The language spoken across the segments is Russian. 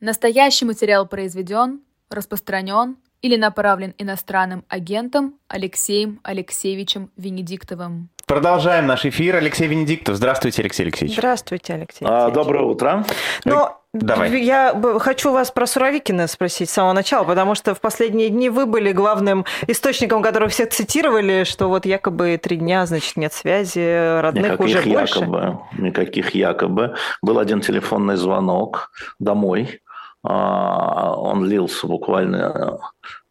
Настоящий материал произведен, распространен или направлен иностранным агентом Алексеем Алексеевичем Венедиктовым. Продолжаем наш эфир. Алексей Венедиктов. Здравствуйте, Алексей Алексеевич. Здравствуйте, Алексей а, Алексеевич. Доброе утро. Но Давай. я хочу вас про Суровикина спросить с самого начала, потому что в последние дни вы были главным источником, который все цитировали, что вот якобы три дня, значит, нет связи, родных никаких уже больше. якобы, никаких якобы. Был один телефонный звонок домой. А, Он длился буквально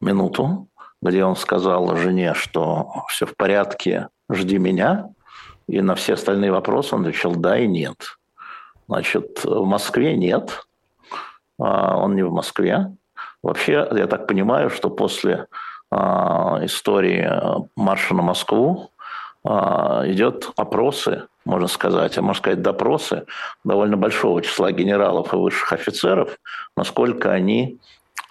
минуту, где он сказал жене, что все в порядке, жди меня. И на все остальные вопросы он отвечал да и нет. Значит, в Москве нет. А, Он не в Москве. Вообще, я так понимаю, что после а, истории марша на Москву идет опросы, можно сказать, а можно сказать допросы довольно большого числа генералов и высших офицеров, насколько они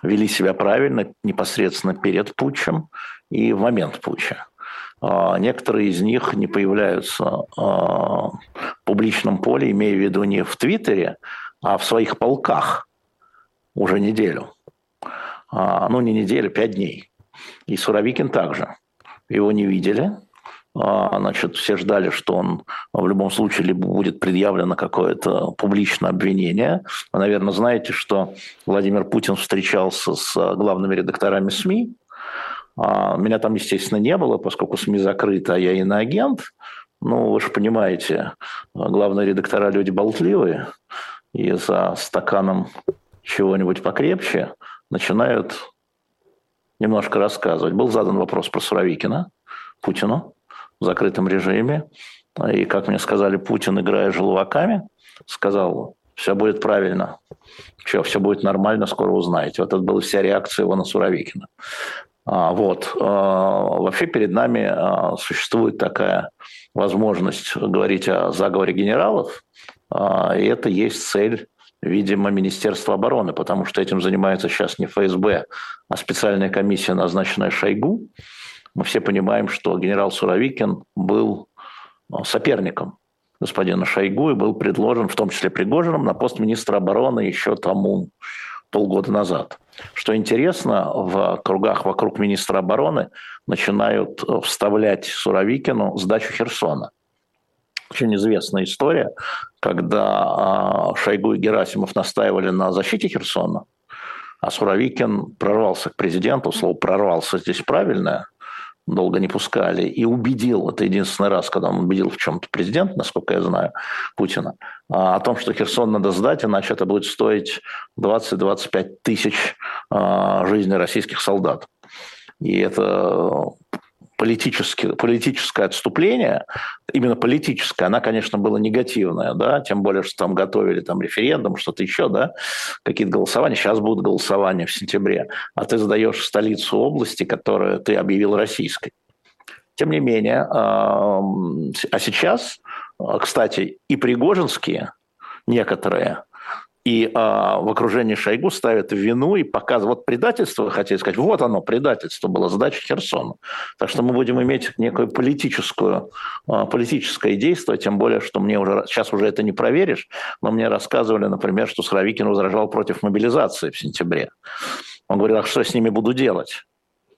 вели себя правильно непосредственно перед путчем и в момент путча. А, Некоторые из них не появляются а, в публичном поле, имея в виду не в Твиттере, а в своих полках уже неделю. А, Ну, не неделю, пять дней. И Суровикин также. Его не видели. А, Значит, все ждали, что он в любом случае либо будет предъявлено какое-то публичное обвинение. Вы, наверное, знаете, что Владимир Путин встречался с главными редакторами СМИ. А, Меня там, естественно, не было, поскольку СМИ закрыты, а я иноагент. Ну, вы же понимаете, главные редактора люди болтливые, и за стаканом чего-нибудь покрепче начинают немножко рассказывать. Был задан вопрос про Суровикина Путину в закрытом режиме. И, как мне сказали, Путин, играя желваками, сказал, все будет правильно, все, все будет нормально, скоро узнаете. Вот это была вся реакция его на Суровикина. А, Вот. А, Вообще перед нами а, существует такая возможность говорить о заговоре генералов, а, и это есть цель, видимо, Министерства обороны, потому что этим занимается сейчас не ФСБ, а специальная комиссия, назначенная Шойгу. Мы все понимаем, что генерал Суровикин был а, соперником господина Шойгу и был предложен, в том числе Пригожиным, на пост министра обороны еще тому полгода назад. Что интересно, в кругах вокруг министра обороны начинают э, вставлять Суровикину сдачу Херсона. Очень известная история, когда а, Шойгу и Герасимов настаивали на защите Херсона, а Суровикин прорвался к президенту, слово «прорвался» здесь правильное, долго не пускали, и убедил, это единственный раз, когда он убедил в чем-то президент, насколько я знаю, Путина, а, о том, что Херсон надо сдать, иначе это будет стоить 20-25 тысяч а, жизней российских солдат. И это политически, политическое отступление, именно политическое, она, конечно, была негативная, да, тем более, что там готовили там референдум, что-то еще, да, какие-то голосования, сейчас будут голосования в сентябре, а ты задаешь столицу области, которую ты объявил российской. Тем не менее, а а сейчас, а, кстати, и пригожинские некоторые и а, в окружении Шойгу ставят вину и показывают вот предательство, хотели сказать, вот оно, предательство было, сдача Херсона. Так что мы будем иметь некую политическую, а, политическое действие, тем более, что мне уже, сейчас уже это не проверишь, но мне рассказывали, например, что Суровикин возражал против мобилизации в сентябре. Он говорил, а что с ними буду делать?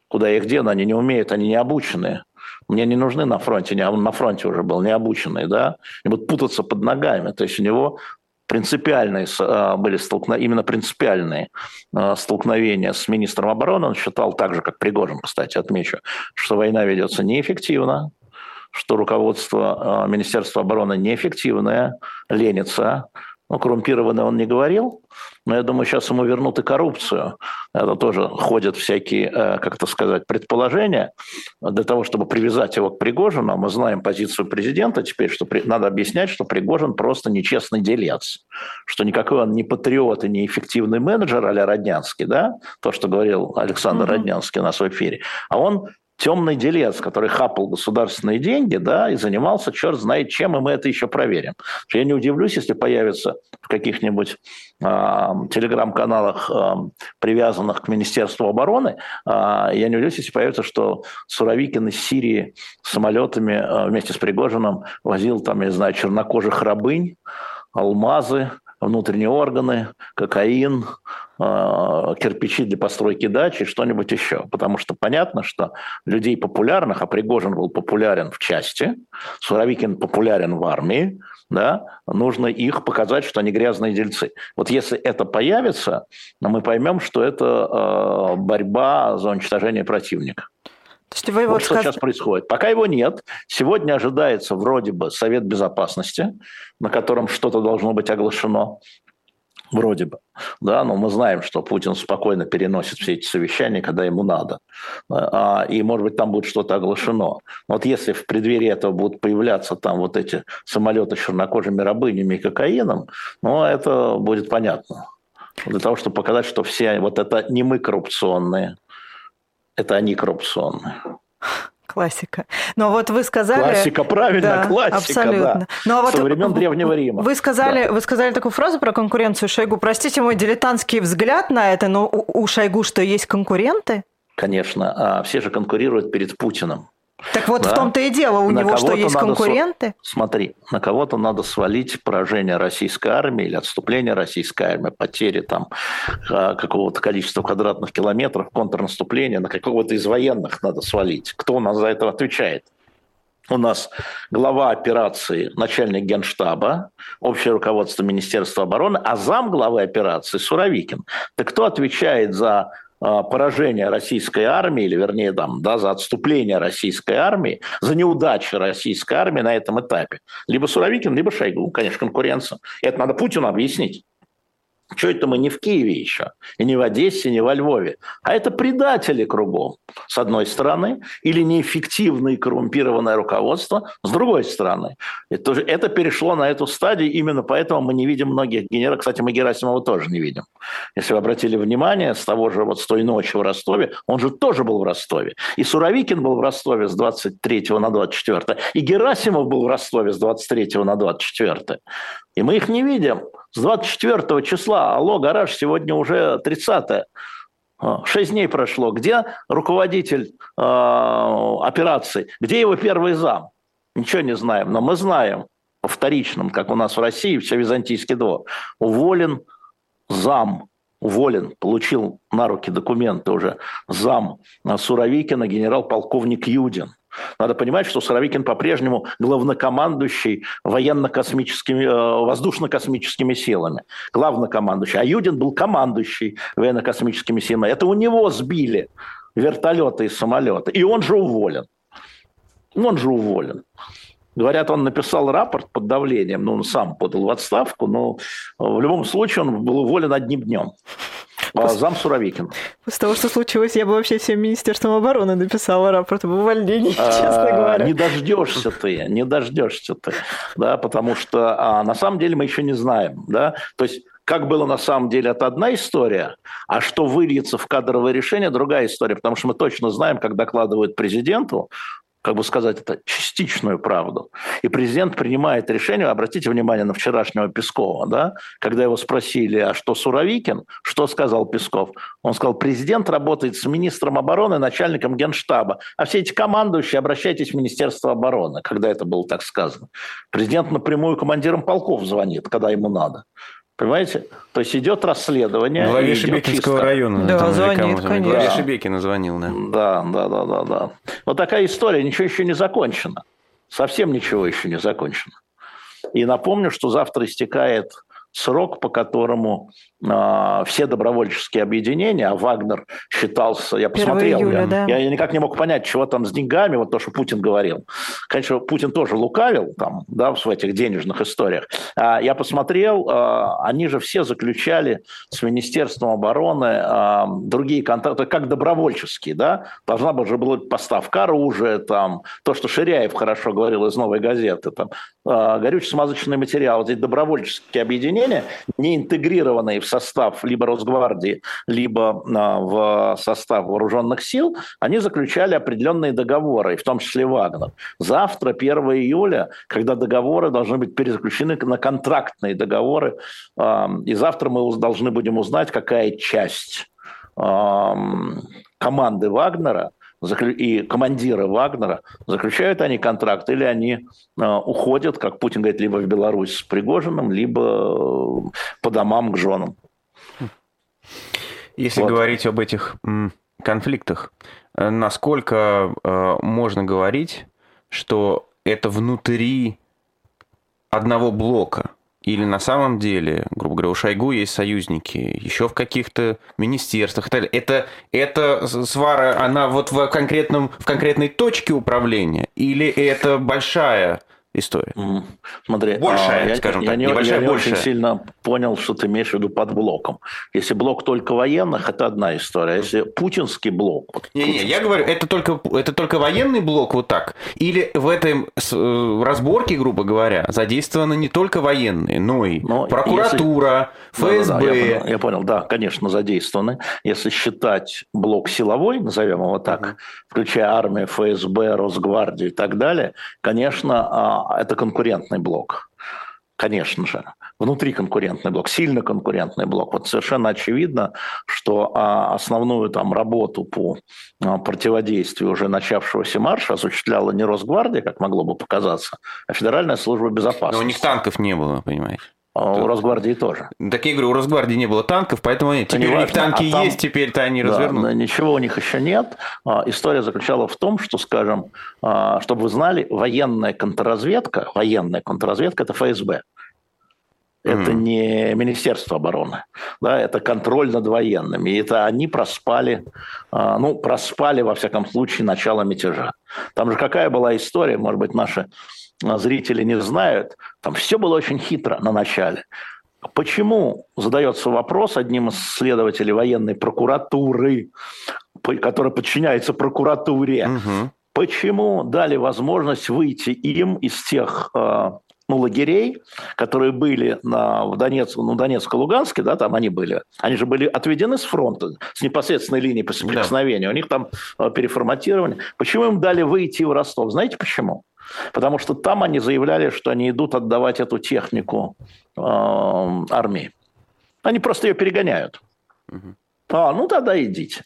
Куда я их дену? Они не умеют, они не обученные. Мне не нужны на фронте, не, он на фронте уже был, не обученный, да, и будут путаться под ногами. То есть у него принципиальные а, были столкновения, именно принципиальные а, столкновения с министром обороны. Он считал так же, как Пригожин, кстати, отмечу, что война ведется неэффективно, что руководство а, Министерства обороны неэффективное, ленится. Ну, коррумпированный он не говорил, но я думаю, сейчас ему вернут и коррупцию. Это тоже ходят всякие, э, как это сказать, предположения. Для того, чтобы привязать его к Пригожину, мы знаем позицию президента теперь, что при... надо объяснять, что Пригожин просто нечестный делец, что никакой он не патриот и не эффективный менеджер а Роднянский, да, то, что говорил Александр mm-hmm. Роднянский на своем эфире, а он темный делец, который хапал государственные деньги, да, и занимался черт знает чем, и мы это еще проверим. Я не удивлюсь, если появится в каких-нибудь э, телеграм-каналах, э, привязанных к Министерству обороны, э, я не удивлюсь, если появится, что Суровикин из Сирии самолетами э, вместе с Пригожиным возил там, я не знаю, чернокожих рабынь, алмазы, внутренние органы, кокаин, кирпичи для постройки дачи, что-нибудь еще. Потому что понятно, что людей популярных, а Пригожин был популярен в части, Суровикин популярен в армии, да, нужно их показать, что они грязные дельцы. Вот если это появится, мы поймем, что это борьба за уничтожение противника. То есть вы вот, вот что сказ... сейчас происходит. Пока его нет, сегодня ожидается вроде бы Совет Безопасности, на котором что-то должно быть оглашено. Вроде бы. Да, но мы знаем, что Путин спокойно переносит все эти совещания, когда ему надо. А, и, может быть, там будет что-то оглашено. Вот если в преддверии этого будут появляться там вот эти самолеты с чернокожими рабынями и кокаином, ну, это будет понятно. Для того, чтобы показать, что все вот это не мы коррупционные, это они коррупционные. Классика. Но вот вы сказали... Классика, правильно, да, классика, абсолютно. да. Ну, а вот Со времен Древнего Рима. Вы сказали, да. вы сказали такую фразу про конкуренцию Шойгу. Простите мой дилетантский взгляд на это, но у, у Шойгу что, есть конкуренты? Конечно. А все же конкурируют перед Путиным. Так вот да? в том-то и дело, у на него что, есть конкуренты? Св... Смотри, на кого-то надо свалить поражение российской армии или отступление российской армии, потери там а, какого-то количества квадратных километров, контрнаступление, на какого-то из военных надо свалить. Кто у нас за это отвечает? У нас глава операции, начальник генштаба, общее руководство Министерства обороны, а зам главы операции Суровикин. Так кто отвечает за поражение российской армии, или вернее там, да, за отступление российской армии, за неудачу российской армии на этом этапе. Либо Суровикин, либо Шойгу, конечно, конкуренция. И это надо Путину объяснить. Что это мы не в Киеве еще, и не в Одессе, не во Львове, а это предатели кругом, с одной стороны, или неэффективное и коррумпированное руководство, с другой стороны. Это, это перешло на эту стадию, именно поэтому мы не видим многих генералов. Кстати, мы Герасимова тоже не видим. Если вы обратили внимание, с того же, вот с той ночи в Ростове, он же тоже был в Ростове. И Суровикин был в Ростове с 23 на 24, и Герасимов был в Ростове с 23 на 24. И мы их не видим. С 24 числа, алло, гараж, сегодня уже 30 а, Шесть дней прошло. Где руководитель э, операции? Где его первый зам? Ничего не знаем, но мы знаем по вторичным, как у нас в России, все византийский двор. Уволен зам, уволен, получил на руки документы уже зам Суровикина, генерал-полковник Юдин. Надо понимать, что Суровикин по-прежнему главнокомандующий военно-космическими, э, воздушно-космическими силами. Главнокомандующий. А Юдин был командующий военно-космическими силами. Это у него сбили вертолеты и самолеты. И он же уволен. Он же уволен. Говорят, он написал рапорт под давлением, ну, он сам подал в отставку, но в любом случае он был уволен одним днем. А, зам Суровикин. После того, что случилось, я бы вообще всем Министерством обороны написала рапорт об увольнении, а, честно говоря. Не дождешься ты, не дождешься ты, да, потому что а, на самом деле мы еще не знаем, да, то есть как было на самом деле, это одна история, а что выльется в кадровое решение, другая история, потому что мы точно знаем, как докладывают президенту, как бы сказать это, частичную правду. И президент принимает решение, обратите внимание на вчерашнего Пескова, да, когда его спросили, а что Суровикин, что сказал Песков? Он сказал, президент работает с министром обороны, начальником генштаба, а все эти командующие обращайтесь в Министерство обороны, когда это было так сказано. Президент напрямую командирам полков звонит, когда ему надо. Понимаете? То есть идет расследование. Главе Шебекинского района. Да, там, звонит, конечно. Главе Шебекина звонил, да. Да, да, да, да, да. Вот такая история, ничего еще не закончено. Совсем ничего еще не закончено. И напомню, что завтра истекает срок, по которому все добровольческие объединения, а Вагнер считался, я посмотрел, июля, я, да. я, никак не мог понять, чего там с деньгами, вот то, что Путин говорил. Конечно, Путин тоже лукавил там, да, в этих денежных историях. А, я посмотрел, а, они же все заключали с Министерством обороны а, другие контракты, как добровольческие, да, должна была же была поставка оружия, там, то, что Ширяев хорошо говорил из «Новой газеты», там, а, горюче-смазочный материал, эти добровольческие объединения, не интегрированные в состав либо Росгвардии, либо а, в состав вооруженных сил, они заключали определенные договоры, в том числе Вагнер. Завтра, 1 июля, когда договоры должны быть перезаключены на контрактные договоры, а, и завтра мы должны будем узнать, какая часть команды Вагнера и командиры Вагнера, заключают они контракт или они уходят, как Путин говорит, либо в Беларусь с Пригожиным, либо э, по домам к женам. Если вот. говорить об этих конфликтах, э, насколько э, можно говорить, что это внутри одного блока? Или на самом деле, грубо говоря, у Шойгу есть союзники еще в каких-то министерствах и так далее. Это, это свара, она вот в, конкретном, в конкретной точке управления? Или это большая история. Mm. Смотри, большая, а, я, скажем я, так, я, небольшая, я не большая. очень сильно понял, что ты имеешь в виду под блоком. Если блок только военных, это одна история. Если путинский блок... Вот, не, путинский... не, я говорю, это только, это только военный блок вот так? Или в этой э, разборке, грубо говоря, задействованы не только военные, но и но прокуратура, если... ФСБ... Да, да, да, я, понял, я понял, да, конечно, задействованы. Если считать блок силовой, назовем его так, включая армию, ФСБ, Росгвардию и так далее, конечно, а, это конкурентный блок. Конечно же, внутри конкурентный блок, сильно конкурентный блок. Вот совершенно очевидно, что а, основную там работу по а, противодействию уже начавшегося марша осуществляла не Росгвардия, как могло бы показаться, а Федеральная служба безопасности. Но у них танков не было, понимаете? А у Росгвардии тоже. Так я говорю, у Росгвардии не было танков, поэтому нет. Теперь у них танки а там, есть, теперь-то они да, развернут. Ничего у них еще нет. А, история заключалась в том, что, скажем, а, чтобы вы знали, военная контрразведка, военная контрразведка – это ФСБ. Это mm. не Министерство обороны, да, это контроль над военными. И это они проспали, ну, проспали, во всяком случае, начало мятежа. Там же какая была история, может быть, наши а, зрители не знают, там все было очень хитро на начале. Почему, задается вопрос одним из следователей военной прокуратуры, которая подчиняется прокуратуре, угу. почему дали возможность выйти им из тех а, ну, лагерей, которые были на, в Донецке, ну, Донецко-Луганске, да, там они были, они же были отведены с фронта, с непосредственной линии по соприкосновению, да. у них там э, переформатирование. Почему им дали выйти в Ростов? Знаете почему? Потому что там они заявляли, что они идут отдавать эту технику э, армии. Они просто ее перегоняют. Угу. А, ну тогда идите.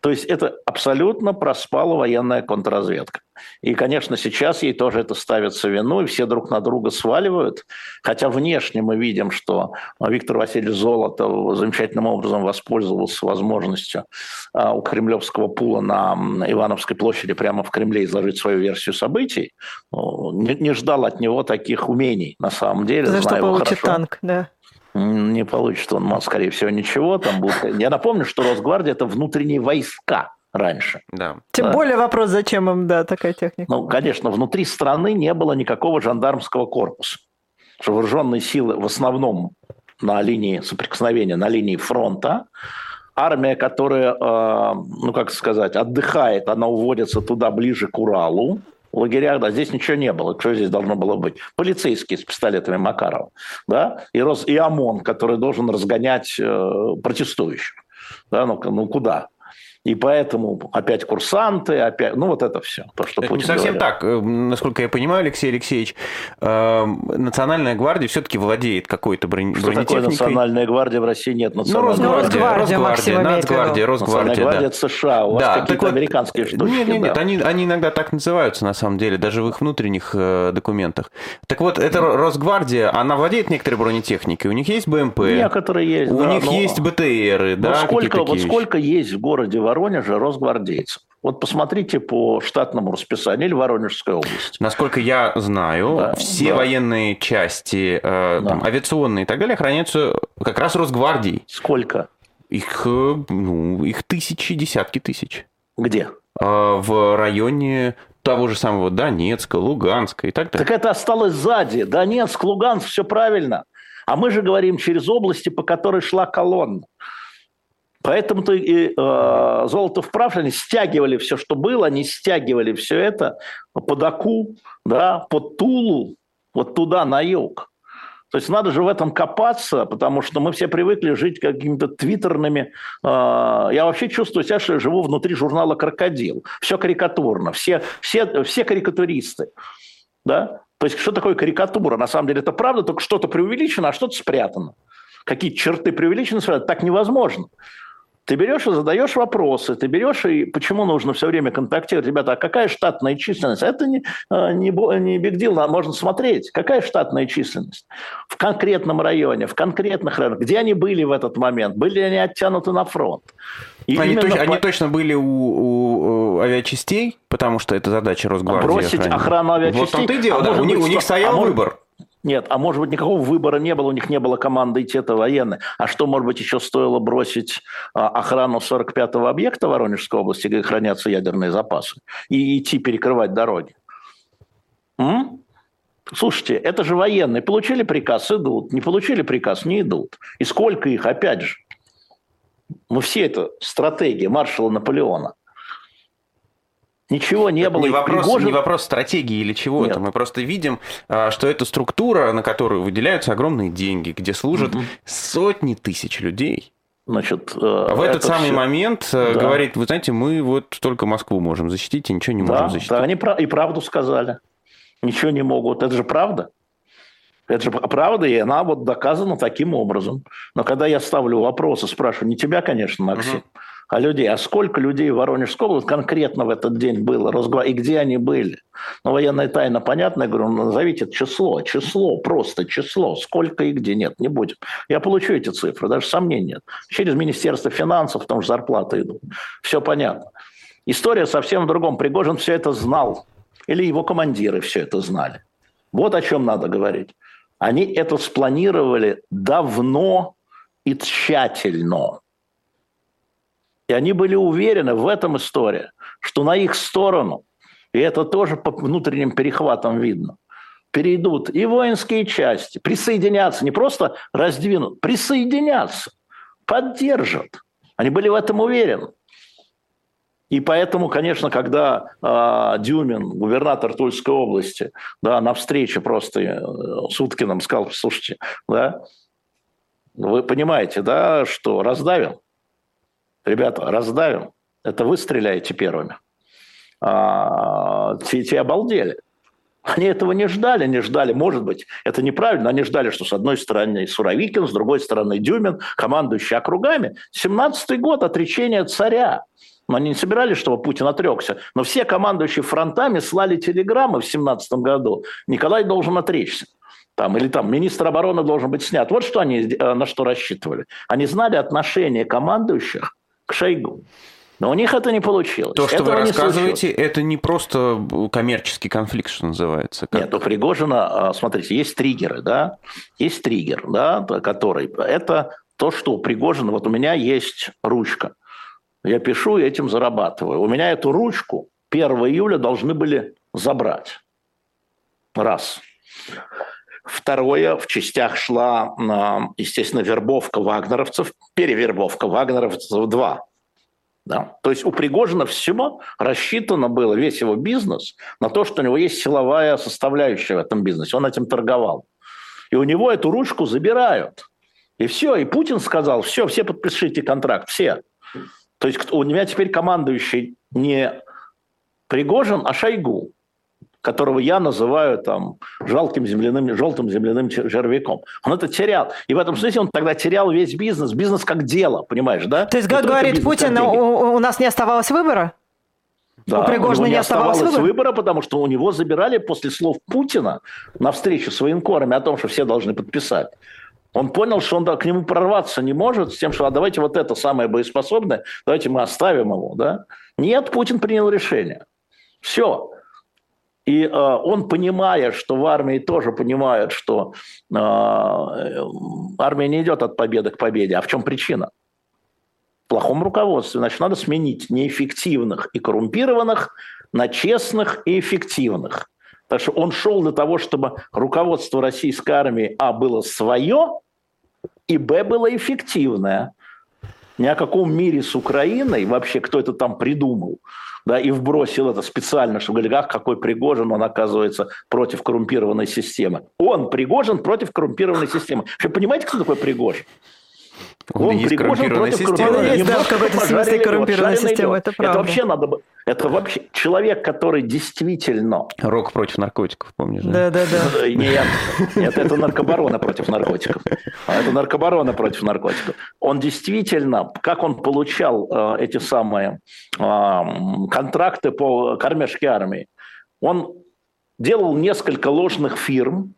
То есть это абсолютно проспала военная контрразведка. И, конечно, сейчас ей тоже это ставится вину, и все друг на друга сваливают. Хотя внешне мы видим, что Виктор Васильевич Золотов замечательным образом воспользовался возможностью а, у кремлевского пула на Ивановской площади прямо в Кремле изложить свою версию событий. Ну, не, не ждал от него таких умений, на самом деле. За что получит танк, да. Не получит он, скорее всего, ничего. Там будет... Я напомню, что Росгвардия – это внутренние войска раньше. Да. Тем да. более вопрос, зачем им да, такая техника? Ну, конечно, внутри страны не было никакого жандармского корпуса. Что вооруженные силы в основном на линии соприкосновения, на линии фронта. Армия, которая, э, ну как сказать, отдыхает, она уводится туда ближе к Уралу лагерях, да, здесь ничего не было. Что здесь должно было быть? Полицейские с пистолетами Макарова, да, и, Рос, и ОМОН, который должен разгонять э, протестующих. Да, ну, ну куда? И поэтому опять курсанты, опять, ну вот это все, то, что это Путин не совсем говорил. так. Э, насколько я понимаю, Алексей Алексеевич, э, Национальная гвардия все-таки владеет какой-то броне... что бронетехникой. Такое Национальная гвардия в России нет. Ну, Национальной ну, Росгвардия, Росгвардия, Росгвардия, Нацгвардия, Росгвардия. Национальная гвардия да. это США, у вас да, какие-то вот, американские штуки. Нет, нет, нет, да. они, они иногда так называются на самом деле, даже в их внутренних э, документах. Так вот, эта Росгвардия, она владеет некоторой бронетехникой, у них есть БМП. Некоторые есть, У да, них но... есть БТРы, да, сколько, вот сколько есть в городе Воронеже Росгвардии гвардейцев. Вот посмотрите по штатному расписанию или Воронежской области. Насколько я знаю, да, все да. военные части, э, да. там, авиационные и так далее хранятся как раз Росгвардией. Сколько? Их, э, ну, их тысячи, десятки тысяч. Где? Э, в районе того же самого Донецка, Луганска и так далее. Так это осталось сзади. Донецк, Луганск, все правильно. А мы же говорим через области, по которой шла колонна. Поэтому-то и э, Золотов прав, они стягивали все, что было, они стягивали все это под Аку, да, под Тулу, вот туда, на юг. То есть надо же в этом копаться, потому что мы все привыкли жить какими-то твиттерными... Э, я вообще чувствую себя, что я живу внутри журнала «Крокодил». Все карикатурно, все, все, все карикатуристы. Да? То есть что такое карикатура? На самом деле это правда, только что-то преувеличено, а что-то спрятано. Какие черты преувеличены, так невозможно. Ты берешь и задаешь вопросы, ты берешь и почему нужно все время контактировать. Ребята, а какая штатная численность? Это не, э, не, не big deal, можно смотреть. Какая штатная численность? В конкретном районе, в конкретных районах. Где они были в этот момент? Были они оттянуты на фронт? И они, точ, по... они точно были у, у, у авиачастей, потому что это задача Росгвардии. Бросить охрану, охрану авиачастей. Вот том-то и дело, а да. У, быть, у них стоял а выбор. Нет, а может быть, никакого выбора не было, у них не было команды идти, это военные. А что, может быть, еще стоило бросить а, охрану 45-го объекта Воронежской области, где хранятся ядерные запасы, и идти перекрывать дороги? М? Слушайте, это же военные. Получили приказ, идут. Не получили приказ, не идут. И сколько их, опять же? Мы все это стратегия маршала Наполеона. Ничего не было. Не вопрос, Пригожин... не вопрос стратегии или чего-то. Мы просто видим, а, что это структура, на которую выделяются огромные деньги, где служат угу. сотни тысяч людей. Значит, а в этот самый все... момент э, да. говорит, вы знаете, мы вот только Москву можем защитить, и ничего не да, можем защитить. Да, они и правду сказали. Ничего не могут. Это же правда. Это же правда, и она вот доказана таким образом. Но когда я ставлю вопросы, спрашиваю, не тебя, конечно, Максим, угу а людей. А сколько людей в Воронежской области конкретно в этот день было, и где они были? Ну, военная тайна понятно, я говорю, ну, назовите число, число, просто число, сколько и где, нет, не будем. Я получу эти цифры, даже сомнений нет. Через Министерство финансов, потому что зарплаты идут. Все понятно. История совсем в другом. Пригожин все это знал. Или его командиры все это знали. Вот о чем надо говорить. Они это спланировали давно и тщательно. И они были уверены в этом истории, что на их сторону, и это тоже по внутренним перехватам видно, перейдут и воинские части, присоединятся, не просто раздвинут, присоединятся, поддержат. Они были в этом уверены. И поэтому, конечно, когда э, Дюмин, губернатор Тульской области, да, на встрече просто э, с Уткиным сказал, слушайте, да, вы понимаете, да, что раздавил, ребята, раздавим, это вы стреляете первыми. А, те, те обалдели. Они этого не ждали, не ждали, может быть, это неправильно, они ждали, что с одной стороны Суровикин, с другой стороны Дюмин, командующий округами. 17-й год отречения царя. Но они не собирались, чтобы Путин отрекся. Но все командующие фронтами слали телеграммы в 17 году. Николай должен отречься. Там, или там министр обороны должен быть снят. Вот что они э, на что рассчитывали. Они знали отношение командующих к Шойгу. Но у них это не получилось. То, что Этого вы рассказываете, это не просто коммерческий конфликт, что называется. Как... Нет, у Пригожина, а, смотрите, есть триггеры, да, есть триггер, да, который, это то, что у Пригожина, вот у меня есть ручка, я пишу и этим зарабатываю. У меня эту ручку 1 июля должны были забрать. Раз. Второе, в частях шла, естественно, вербовка вагнеровцев, перевербовка вагнеровцев два. Да? То есть у Пригожина всего рассчитано было, весь его бизнес, на то, что у него есть силовая составляющая в этом бизнесе. Он этим торговал. И у него эту ручку забирают. И все. И Путин сказал, все, все подпишите контракт, все. То есть у меня теперь командующий не Пригожин, а Шойгу которого я называю там жалким земляным, желтым земляным червяком. Он это терял. И в этом смысле он тогда терял весь бизнес. Бизнес как дело, понимаешь, да? То есть, как говорит Путин, у, у нас не оставалось выбора? Да, у Пригожина не оставалось, выбора? выбора, потому что у него забирали после слов Путина на встречу с военкорами о том, что все должны подписать. Он понял, что он к нему прорваться не может с тем, что а давайте вот это самое боеспособное, давайте мы оставим его. Да? Нет, Путин принял решение. Все. И э, он, понимая, что в армии тоже понимают, что э, армия не идет от победы к победе. А в чем причина? В плохом руководстве. Значит, надо сменить неэффективных и коррумпированных на честных и эффективных. Так что он шел для того, чтобы руководство российской армии, а, было свое, и, б, было эффективное. Ни о каком мире с Украиной, вообще кто это там придумал, да, и вбросил это специально, чтобы говорили, ах, какой Пригожин, он оказывается против коррумпированной системы. Он, Пригожин, против коррумпированной системы. Вообще, понимаете, кто такой Пригожин? Он есть коррумпированная система. Он есть, да, в какой-то смысле коррумпированная система, это правда. Это вообще надо бы... Это вообще человек, который действительно... Рок против наркотиков, помнишь? Да, да, да. Нет, нет, это наркобарона против наркотиков. А это наркобарона против наркотиков. Он действительно, как он получал э, эти самые э, контракты по кормежке армии, он делал несколько ложных фирм,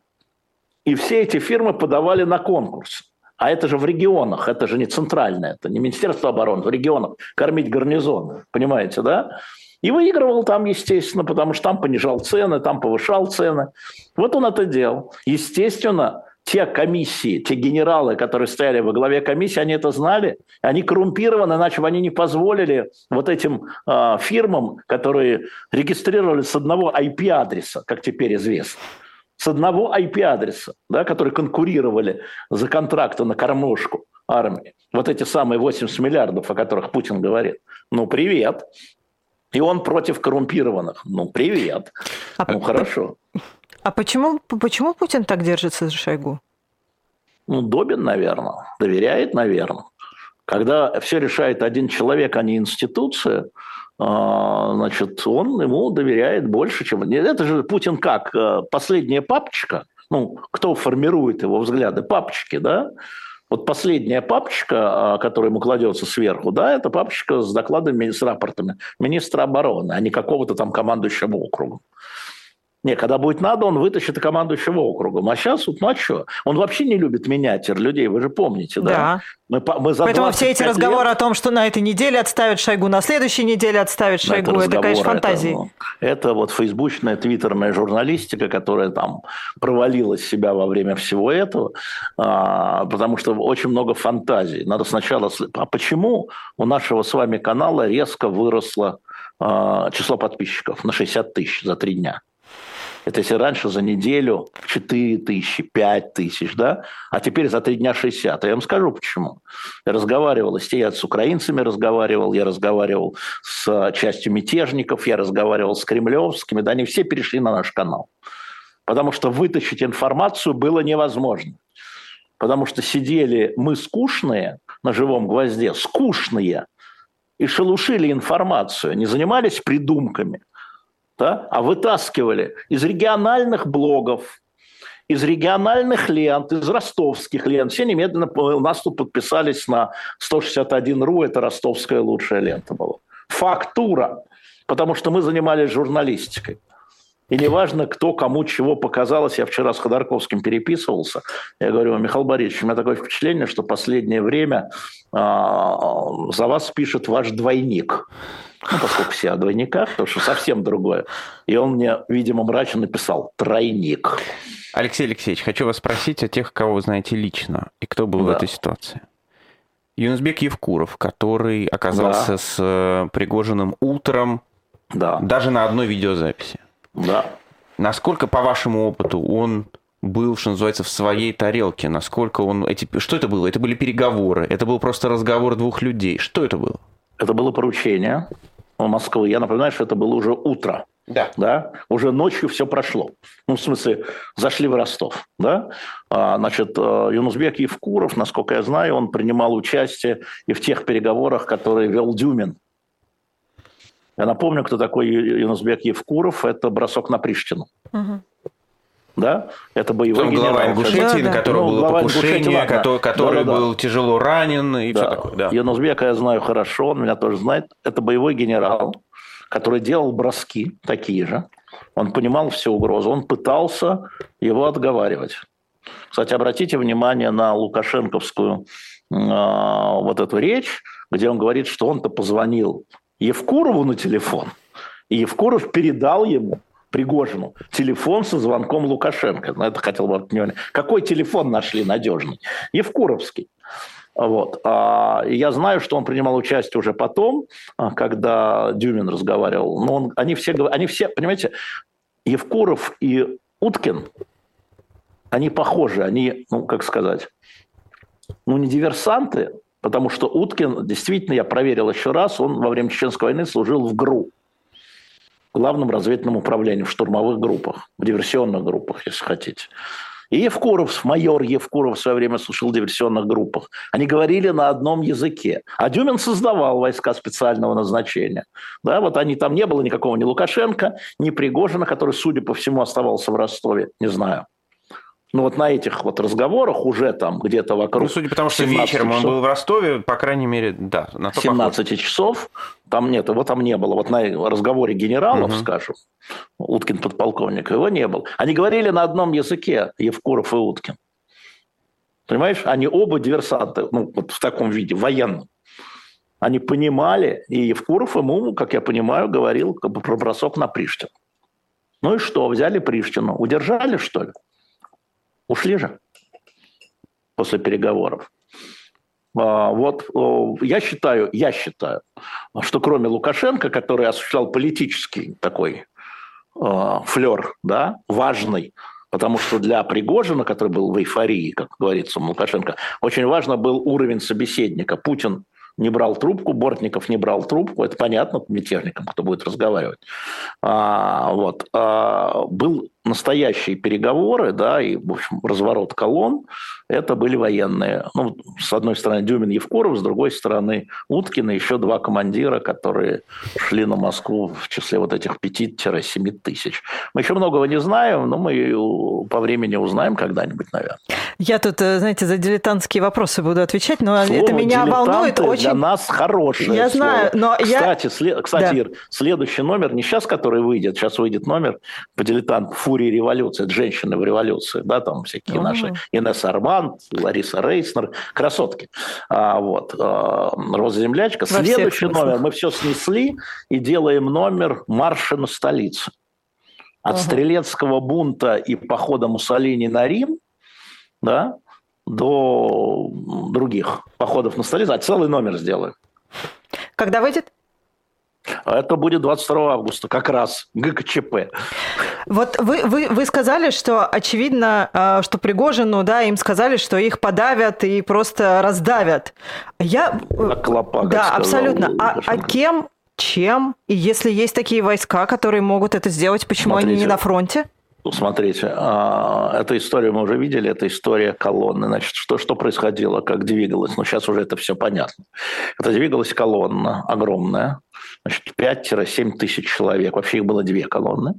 и все эти фирмы подавали на конкурс. А это же в регионах, это же не центральное, это не Министерство обороны, в регионах кормить гарнизон, понимаете, да? И выигрывал там, естественно, потому что там понижал цены, там повышал цены. Вот он это делал. Естественно, те комиссии, те генералы, которые стояли во главе комиссии, они это знали, они коррумпированы, иначе бы они не позволили вот этим э, фирмам, которые регистрировали с одного IP-адреса, как теперь известно, с одного IP-адреса, да, которые конкурировали за контракты на кормушку армии. Вот эти самые 80 миллиардов, о которых Путин говорит. Ну, привет. И он против коррумпированных. Ну, привет. А ну, хорошо. А почему, почему Путин так держится за Шойгу? Ну, Добин, наверное. Доверяет, наверное. Когда все решает один человек, а не институция, значит, он ему доверяет больше, чем... Это же Путин как? Э, последняя папочка? Ну, кто формирует его взгляды? Папочки, да? Вот последняя папочка, а, которая ему кладется сверху, да, это папочка с докладами, с рапортами министра обороны, а не какого-то там командующего округа. Не, когда будет надо, он вытащит и командующего округом. А сейчас вот, ну а что? Он вообще не любит менять людей, вы же помните, да? Да. Мы, мы за Поэтому все эти разговоры лет... о том, что на этой неделе отставят Шойгу, на следующей неделе отставят Шойгу, это, это конечно, фантазии. Это, ну, это вот фейсбучная, твиттерная журналистика, которая там провалилась себя во время всего этого, а, потому что очень много фантазий. Надо сначала... А почему у нашего с вами канала резко выросло а, число подписчиков на 60 тысяч за три дня? Это если раньше за неделю 4 тысячи, 5 тысяч, да, а теперь за 3 дня 60. Я вам скажу почему. Я разговаривал, я с украинцами разговаривал, я разговаривал с частью мятежников, я разговаривал с кремлевскими, да, они все перешли на наш канал. Потому что вытащить информацию было невозможно. Потому что сидели мы скучные на живом гвозде, скучные, и шелушили информацию, не занимались придумками – да, а вытаскивали из региональных блогов, из региональных лент, из ростовских лент. Все немедленно у нас тут подписались на 161.ru, это ростовская лучшая лента была. Фактура, потому что мы занимались журналистикой. И неважно, кто кому чего показалось. Я вчера с Ходорковским переписывался. Я говорю, Михаил Борисович, у меня такое впечатление, что последнее время э, за вас пишет ваш двойник. Ну, поскольку все о двойниках, потому что совсем другое. И он мне, видимо, мрачно написал «тройник». Алексей Алексеевич, хочу вас спросить о тех, кого вы знаете лично, и кто был да. в этой ситуации. Юнусбек Евкуров, который оказался да. с э, Пригожиным утром, да. даже на одной видеозаписи. Да. Насколько, по вашему опыту, он был, что называется, в своей тарелке? Насколько он... Эти... Что это было? Это были переговоры? Это был просто разговор двух людей? Что это было? Это было поручение Москвы. Я напоминаю, что это было уже утро. Да. да. Уже ночью все прошло. Ну, в смысле, зашли в Ростов. Да? А, значит, э, Юнусбек Евкуров, насколько я знаю, он принимал участие и в тех переговорах, которые вел Дюмин я напомню, кто такой Юнусбек Евкуров. Это бросок на Приштину. Угу. Да? Это боевой Там генерал. глава Ингушетии, да, на которого ну, было покушение, который, который да, да, был да. тяжело ранен и да. все такое. Да. Юнусбека я знаю хорошо, он меня тоже знает. Это боевой генерал, который делал броски такие же. Он понимал всю угрозу. Он пытался его отговаривать. Кстати, обратите внимание на лукашенковскую э, вот эту речь, где он говорит, что он-то позвонил Евкурову на телефон, и Евкуров передал ему Пригожину телефон со звонком Лукашенко. На это хотел бы внимание. Какой телефон нашли надежный? Евкуровский. Вот. А, и я знаю, что он принимал участие уже потом, а, когда Дюмин разговаривал. Но он, они, все, они все, понимаете, Евкуров и Уткин, они похожи, они, ну, как сказать, ну, не диверсанты, Потому что Уткин, действительно, я проверил еще раз, он во время Чеченской войны служил в ГРУ, главном разведывательном управлении, в штурмовых группах, в диверсионных группах, если хотите. И Евкуров, майор Евкуров в свое время служил в диверсионных группах. Они говорили на одном языке. А Дюмин создавал войска специального назначения. Да, вот они там не было никакого ни Лукашенко, ни Пригожина, который, судя по всему, оставался в Ростове. Не знаю. Но вот на этих вот разговорах уже там где-то вокруг... Ну, судя по тому, что вечером часов, он был в Ростове, по крайней мере, да. На 17 похоже. часов, там нет, его там не было. Вот на разговоре генералов, угу. скажем, Уткин подполковник, его не было. Они говорили на одном языке, Евкуров и Уткин. Понимаешь, они оба диверсанты, ну, вот в таком виде, военном. Они понимали, и Евкуров ему, как я понимаю, говорил как бы про бросок на Приштину. Ну и что, взяли Приштину, удержали, что ли? Ушли же после переговоров. А, вот я считаю, я считаю, что кроме Лукашенко, который осуществлял политический такой а, флер, да, важный, потому что для Пригожина, который был в эйфории, как говорится, Лукашенко, очень важно был уровень собеседника. Путин не брал трубку, Бортников не брал трубку, это понятно мятежникам, кто будет разговаривать. А, вот. А, был настоящие переговоры, да, и, в общем, разворот колонн, это были военные. Ну, с одной стороны, Дюмин Евкуров, с другой стороны, Уткин и еще два командира, которые шли на Москву в числе вот этих 5-7 тысяч. Мы еще многого не знаем, но мы по времени узнаем когда-нибудь, наверное. Я тут, э, знаете, за дилетантские вопросы буду отвечать, но Слово это меня волнует очень. для нас хорошее Я слово. знаю, но кстати, я... След... Кстати, да. Ир, следующий номер, не сейчас, который выйдет, сейчас выйдет номер по дилетанту «Фурии революции», это женщины в революции, да, там всякие uh наши Инесса Арман, Лариса Рейснер, красотки. А, вот. А, Роза Землячка. Во Следующий номер мы все снесли и делаем номер «Марша на столицу». От uh стрелецкого бунта и похода Муссолини на Рим – да, до других походов на столицу, а целый номер сделаю. Когда выйдет? Это будет 22 августа, как раз, ГКЧП. Вот вы, вы, вы сказали, что очевидно, а, что Пригожину, да, им сказали, что их подавят и просто раздавят. Я... Клопа, да, сказал, абсолютно. А, а кем, чем? И если есть такие войска, которые могут это сделать, почему Смотрите, они не на фронте? Смотрите, а, эту историю мы уже видели, это история колонны. Значит, что, что происходило, как двигалось? Ну, сейчас уже это все понятно. Это двигалась колонна огромная, значит, 5-7 тысяч человек. Вообще их было две колонны.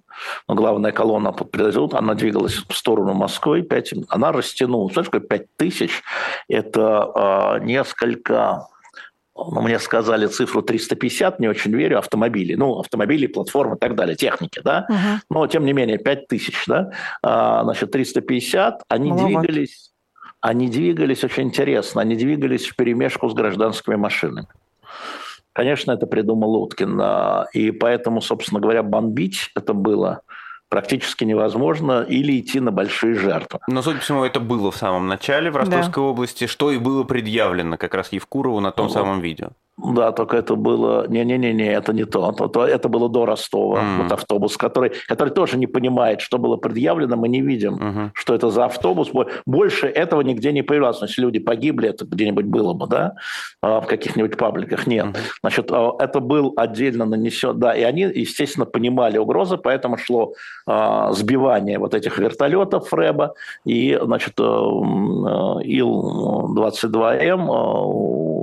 Но главная колонна под она двигалась в сторону Москвы. 5, она растянулась. Знаешь, такое 5 тысяч? Это э, несколько ну, мне сказали цифру 350, не очень верю, автомобилей, ну, автомобили, платформы и так далее, техники, да, угу. но тем не менее 5000, да, а, значит, 350, они Маловато. двигались, они двигались очень интересно, они двигались в перемешку с гражданскими машинами. Конечно, это придумал Уткин, а, и поэтому, собственно говоря, бомбить это было практически невозможно или идти на большие жертвы. Но, судя по всему, это было в самом начале в Ростовской да. области, что и было предъявлено как раз Евкурову на том вот. самом видео. Да, только это было... Не-не-не, это не то. Это было до Ростова. Mm. Вот автобус, который, который тоже не понимает, что было предъявлено. Мы не видим, mm-hmm. что это за автобус. Больше этого нигде не появлялось. Значит, люди погибли, это где-нибудь было бы, да? А в каких-нибудь пабликах нет. Mm-hmm. Значит, а, это был отдельно нанесен... Да, и они, естественно, понимали угрозы, поэтому шло а, сбивание вот этих вертолетов РЭБа. И, значит, э, Ил-22М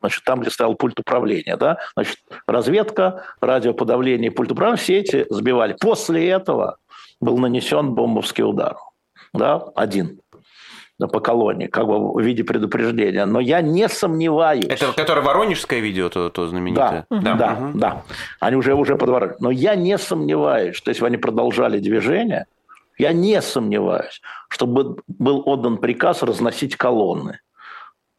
значит, там, где стоял пульт управления, да, значит, разведка, радиоподавление, пульт управления, все эти сбивали. После этого был нанесен бомбовский удар, да, один по колонии, как бы в виде предупреждения. Но я не сомневаюсь. Это которое воронежское видео, то, то знаменитое? Да, да, да, угу. да. Они уже, уже под Воронеж. Но я не сомневаюсь, что если бы они продолжали движение, я не сомневаюсь, чтобы был отдан приказ разносить колонны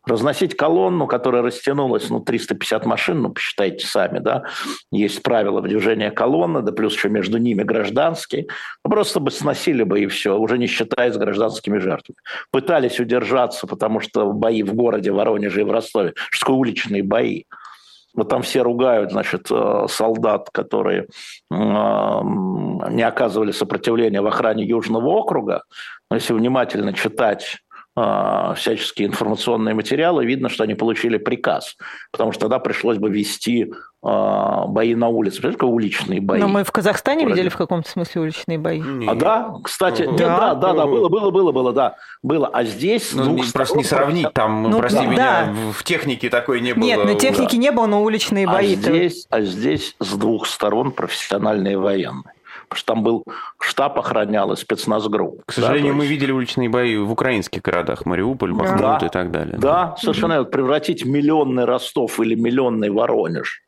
разносить колонну, которая растянулась, ну, 350 машин, ну, посчитайте сами, да, есть правила движения колонны, да плюс еще между ними гражданские, ну, просто бы сносили бы и все, уже не считаясь гражданскими жертвами. Пытались удержаться, потому что бои в городе, Воронеже и в Ростове, что уличные бои, вот там все ругают, значит, э, солдат, которые не оказывали сопротивления в охране Южного округа. Но если внимательно читать всяческие информационные материалы, видно, что они получили приказ, потому что тогда пришлось бы вести э, бои на улице. Понимаете, какое уличные бои? Но мы в Казахстане Вроде. видели в каком-то смысле уличные бои. А да, кстати, Ага. нет, да, да, да, было, было, было, было, да, было. А здесь Ну, двух не- просто не сторон сравнить, там, Ну, прости да. меня, в- в технике такой не было. Нет, на технике не было, но уличные А бои. здесь, а здесь с двух сторон профессиональные военные. Потому что там был штаб охранял и спецназгрупп. К сожалению, Да, мы есть- видели уличные бои в украинских городах, Мариуполь, Бахмут Да. и так далее. Да, совершенно верно. Превратить миллионный Ростов или миллионный Воронеж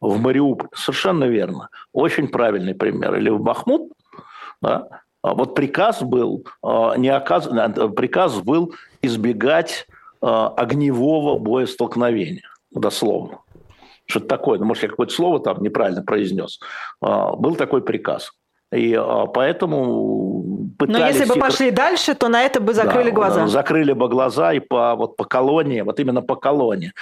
в Мариуполь. Совершенно верно. Очень правильный пример. Или в Бахмут. Да? А вот приказ был, а, не оказ... а, приказ был избегать огневого боестолкновения. Дословно. Что-то такое. Ну, может, я какое-то слово там неправильно произнес. Был такой приказ. И а, поэтому Но пытались... если бы их- пошли дальше, то на это бы закрыли да, глаза. Закрыли бы глаза и по, вот, по колонии, вот именно по колонии,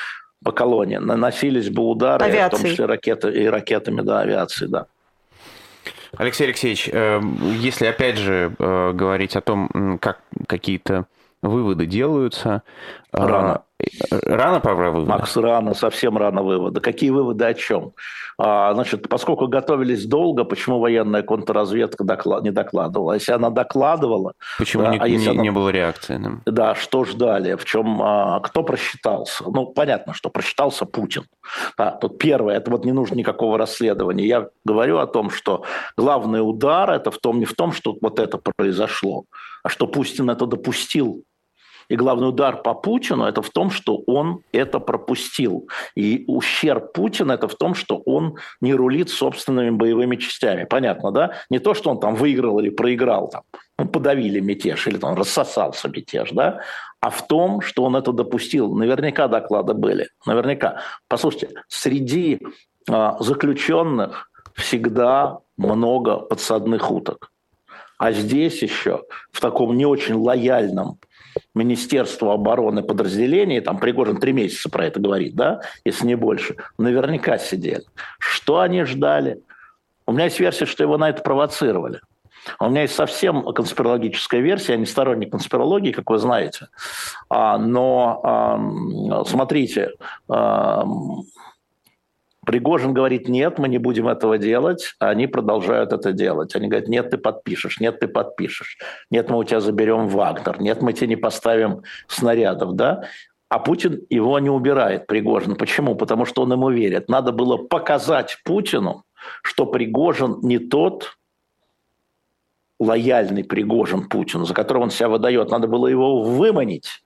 по колонии наносились бы удары, в том Авиацией. числе ракеты, и ракетами, да, авиации, да. Алексей Алексеевич, э, если опять же э, говорить о том, как какие-то выводы делаются... э, Рано. Рано пора выводы? Макс, рано, совсем рано выводы. Какие выводы о чем? А, значит, поскольку готовились долго, почему военная контрразведка докла- не докладывала? Если она докладывала, Почему Да, не, а если не- она- не было реакции? да? Да, что ждали, в чем, а, кто просчитался? Ну, понятно, что просчитался Путин. Да, тут первое, это вот не нужно никакого расследования. Я говорю о том, что главный удар это в том, не в том, что вот это произошло, а что Путин это допустил. И главный удар по Путину это в том, что он это пропустил. И ущерб Путина это в том, что он не рулит собственными боевыми частями. Понятно, да? Не то, что он там выиграл или проиграл, там, ну, подавили мятеж или там рассосался мятеж, да? а в том, что он это допустил. Наверняка доклады были. Наверняка. Послушайте, среди а, заключенных всегда много подсадных уток. А здесь еще в таком не очень лояльном Министерству обороны подразделении, там Пригожин три месяца про это говорит, да, если не больше, наверняка сидели. Что они ждали? У меня есть версия, что его на это провоцировали. А У меня есть совсем конспирологическая версия, я не сторонник конспирологии, как вы знаете. А, но смотрите, Пригожин говорит, нет, мы не будем этого делать, а они продолжают это делать. Они говорят, нет, ты подпишешь, нет, ты подпишешь, нет, мы у тебя заберем Вагнер, нет, мы тебе не поставим снарядов, да? А Путин его не убирает, Пригожин. Почему? Потому что он ему верит. Надо было показать Путину, что Пригожин не тот лояльный Пригожин Путину, за которого он себя выдает. Надо было его выманить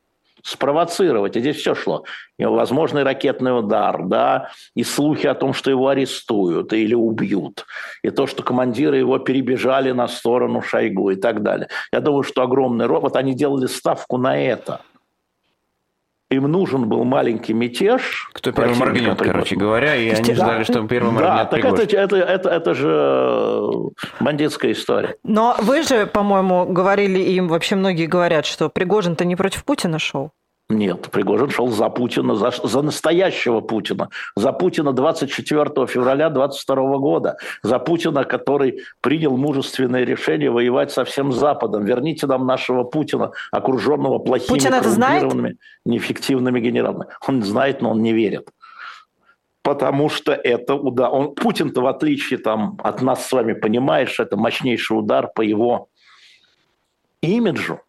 спровоцировать. И здесь все шло. И возможный ракетный удар, да, и слухи о том, что его арестуют или убьют, и то, что командиры его перебежали на сторону Шойгу и так далее. Я думаю, что огромный робот, они делали ставку на это. Им нужен был маленький мятеж. Кто первый моргнет, короче говоря, и они Да. ждали, что первый Да, моргнет так это, это, это, это же э, бандитская история. Но вы же, по-моему, говорили им, вообще многие говорят, что Пригожин-то не против Путина шел. Нет, Пригожин шел за Путина, за, за настоящего Путина. За Путина 24 февраля 22 года. За Путина, который принял мужественное решение воевать со всем Западом. Верните нам нашего Путина, окруженного плохими, Путин это знает? неэффективными генералами. Он знает, но он не верит. Потому что это удар. Он, Путин-то, в отличие там, от нас с вами, понимаешь, это мощнейший удар по его имиджу,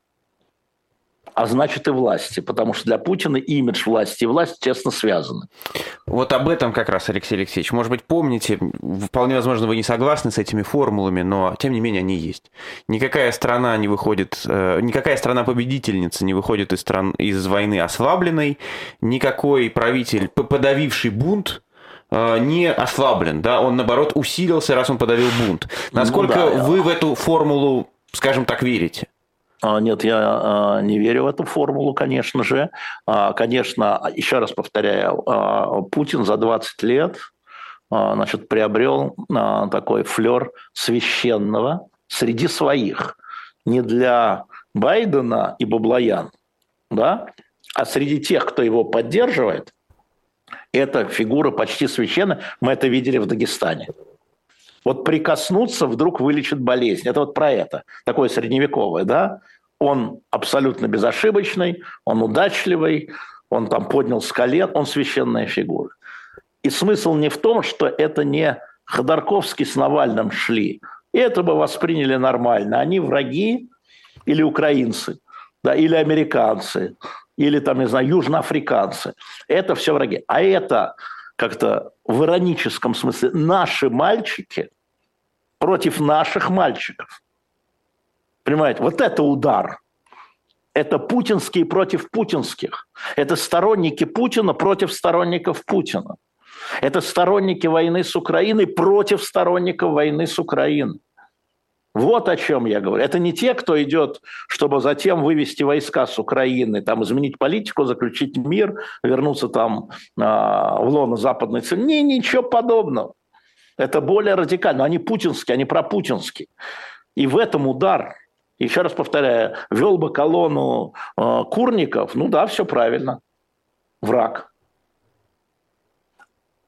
а значит и власти, потому что для Путина имидж власти и власть тесно связаны. Вот об этом как раз, Алексей Алексеевич. Может быть, помните, вполне возможно, вы не согласны с этими формулами, но тем не менее они есть. Никакая страна не выходит, э, никакая страна-победительница не выходит из, стран, из войны ослабленной, никакой правитель, подавивший бунт, э, не ослаблен, да, он наоборот усилился, раз он подавил бунт. Насколько Ну да. вы в эту формулу, скажем так, верите? А, Нет, я а, не верю в эту формулу, конечно же. А, Конечно, еще раз повторяю, Путин за 20 лет значит, приобрел такой флер священного среди своих. Не для Байдена и Баблоян, да, а среди тех, кто его поддерживает, эта фигура почти священная. Мы это видели в Дагестане. Вот прикоснуться вдруг вылечит болезнь. Это вот про это. Такое средневековое, да? Он абсолютно безошибочный, он удачливый, он там поднял с колен, он священная фигура. И смысл не в том, что это не Ходорковский с Навальным шли. И это бы восприняли нормально. Они враги или украинцы, да, или американцы, или там, не знаю, южноафриканцы. Это все враги. А это как-то в ироническом смысле наши мальчики против наших мальчиков. Понимаете, вот это удар. Это путинские против путинских. Это сторонники Путина против сторонников Путина. Это сторонники войны с Украиной против сторонников войны с Украиной. Вот о чем я говорю. Это не те, кто идет, чтобы затем вывести войска с Украины, там, изменить политику, заключить мир, вернуться там э, в лоно западной цели. Не, ничего подобного. Это более радикально. Они путинские, они пропутинские. И в этом удар. Еще раз повторяю, вел бы колонну э, курников, ну да, все правильно. Враг.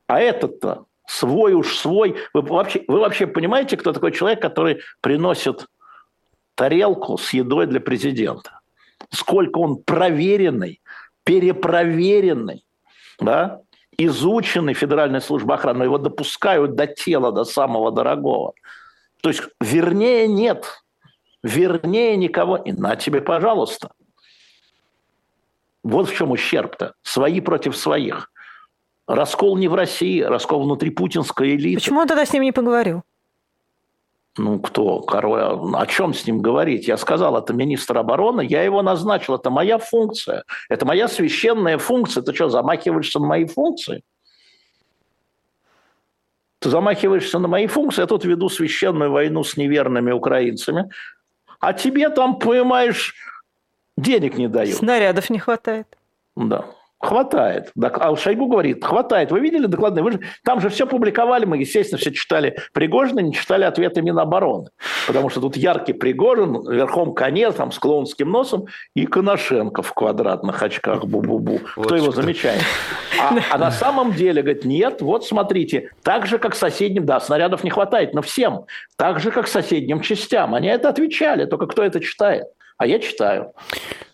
А этот-то свой уж свой. Вы вообще, вы вообще понимаете, кто такой человек, который приносит тарелку с едой для президента? Сколько он проверенный, перепроверенный, да? изученный Федеральной службой охраны, его допускают до тела, до самого дорогого. То есть вернее нет, вернее никого. И на тебе, пожалуйста. Вот в чем ущерб-то. Свои против своих. Раскол не в России, раскол внутри путинской элиты. Почему он тогда с ним не поговорил? Ну, кто? Король, о чем с ним говорить? Я сказал, это министр обороны, я его назначил, это моя функция, это моя священная функция. Ты что, замахиваешься на мои функции? Ты замахиваешься на мои функции, я тут веду священную войну с неверными украинцами, а тебе там, понимаешь, денег не дают. Снарядов не хватает. Да. Хватает. А Шойгу говорит, хватает. Вы видели докладные? Вы же, там же все публиковали, мы, естественно, все читали Пригожина, не читали ответы Минобороны. Потому что тут яркий Пригожин, верхом коне, там, с клоунским носом, и Коношенко в квадратных очках, бу-бу-бу. Вот Кто его замечает? А, а на самом деле, говорит, нет, вот смотрите, так же, как соседним, да, снарядов не хватает, но всем, так же, как соседним частям. Они это отвечали, только кто это читает? А я читаю.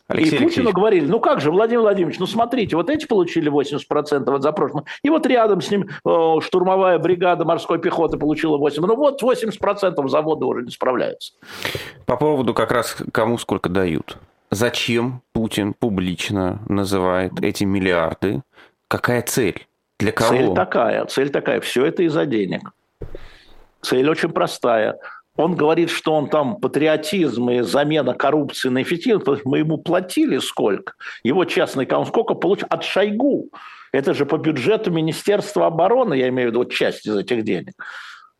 Алексей и Путину говорили, ну как же, Владимир Владимирович, ну смотрите, вот эти получили 80% от запрошенных, и вот рядом с ним э, штурмовая бригада морской пехоты получила 80%. Ну вот 80% завода уже не справляются. По поводу как раз кому сколько дают. Зачем Путин публично называет эти миллиарды? Какая цель? Для кого? Цель такая, цель такая, все это из-за денег. Цель очень простая – он говорит, что он там патриотизм и замена коррупции на эффективность. Мы ему платили сколько? Его частный аккаунт сколько получил? От Шойгу. Это же по бюджету Министерства обороны, я имею в виду вот часть из этих денег.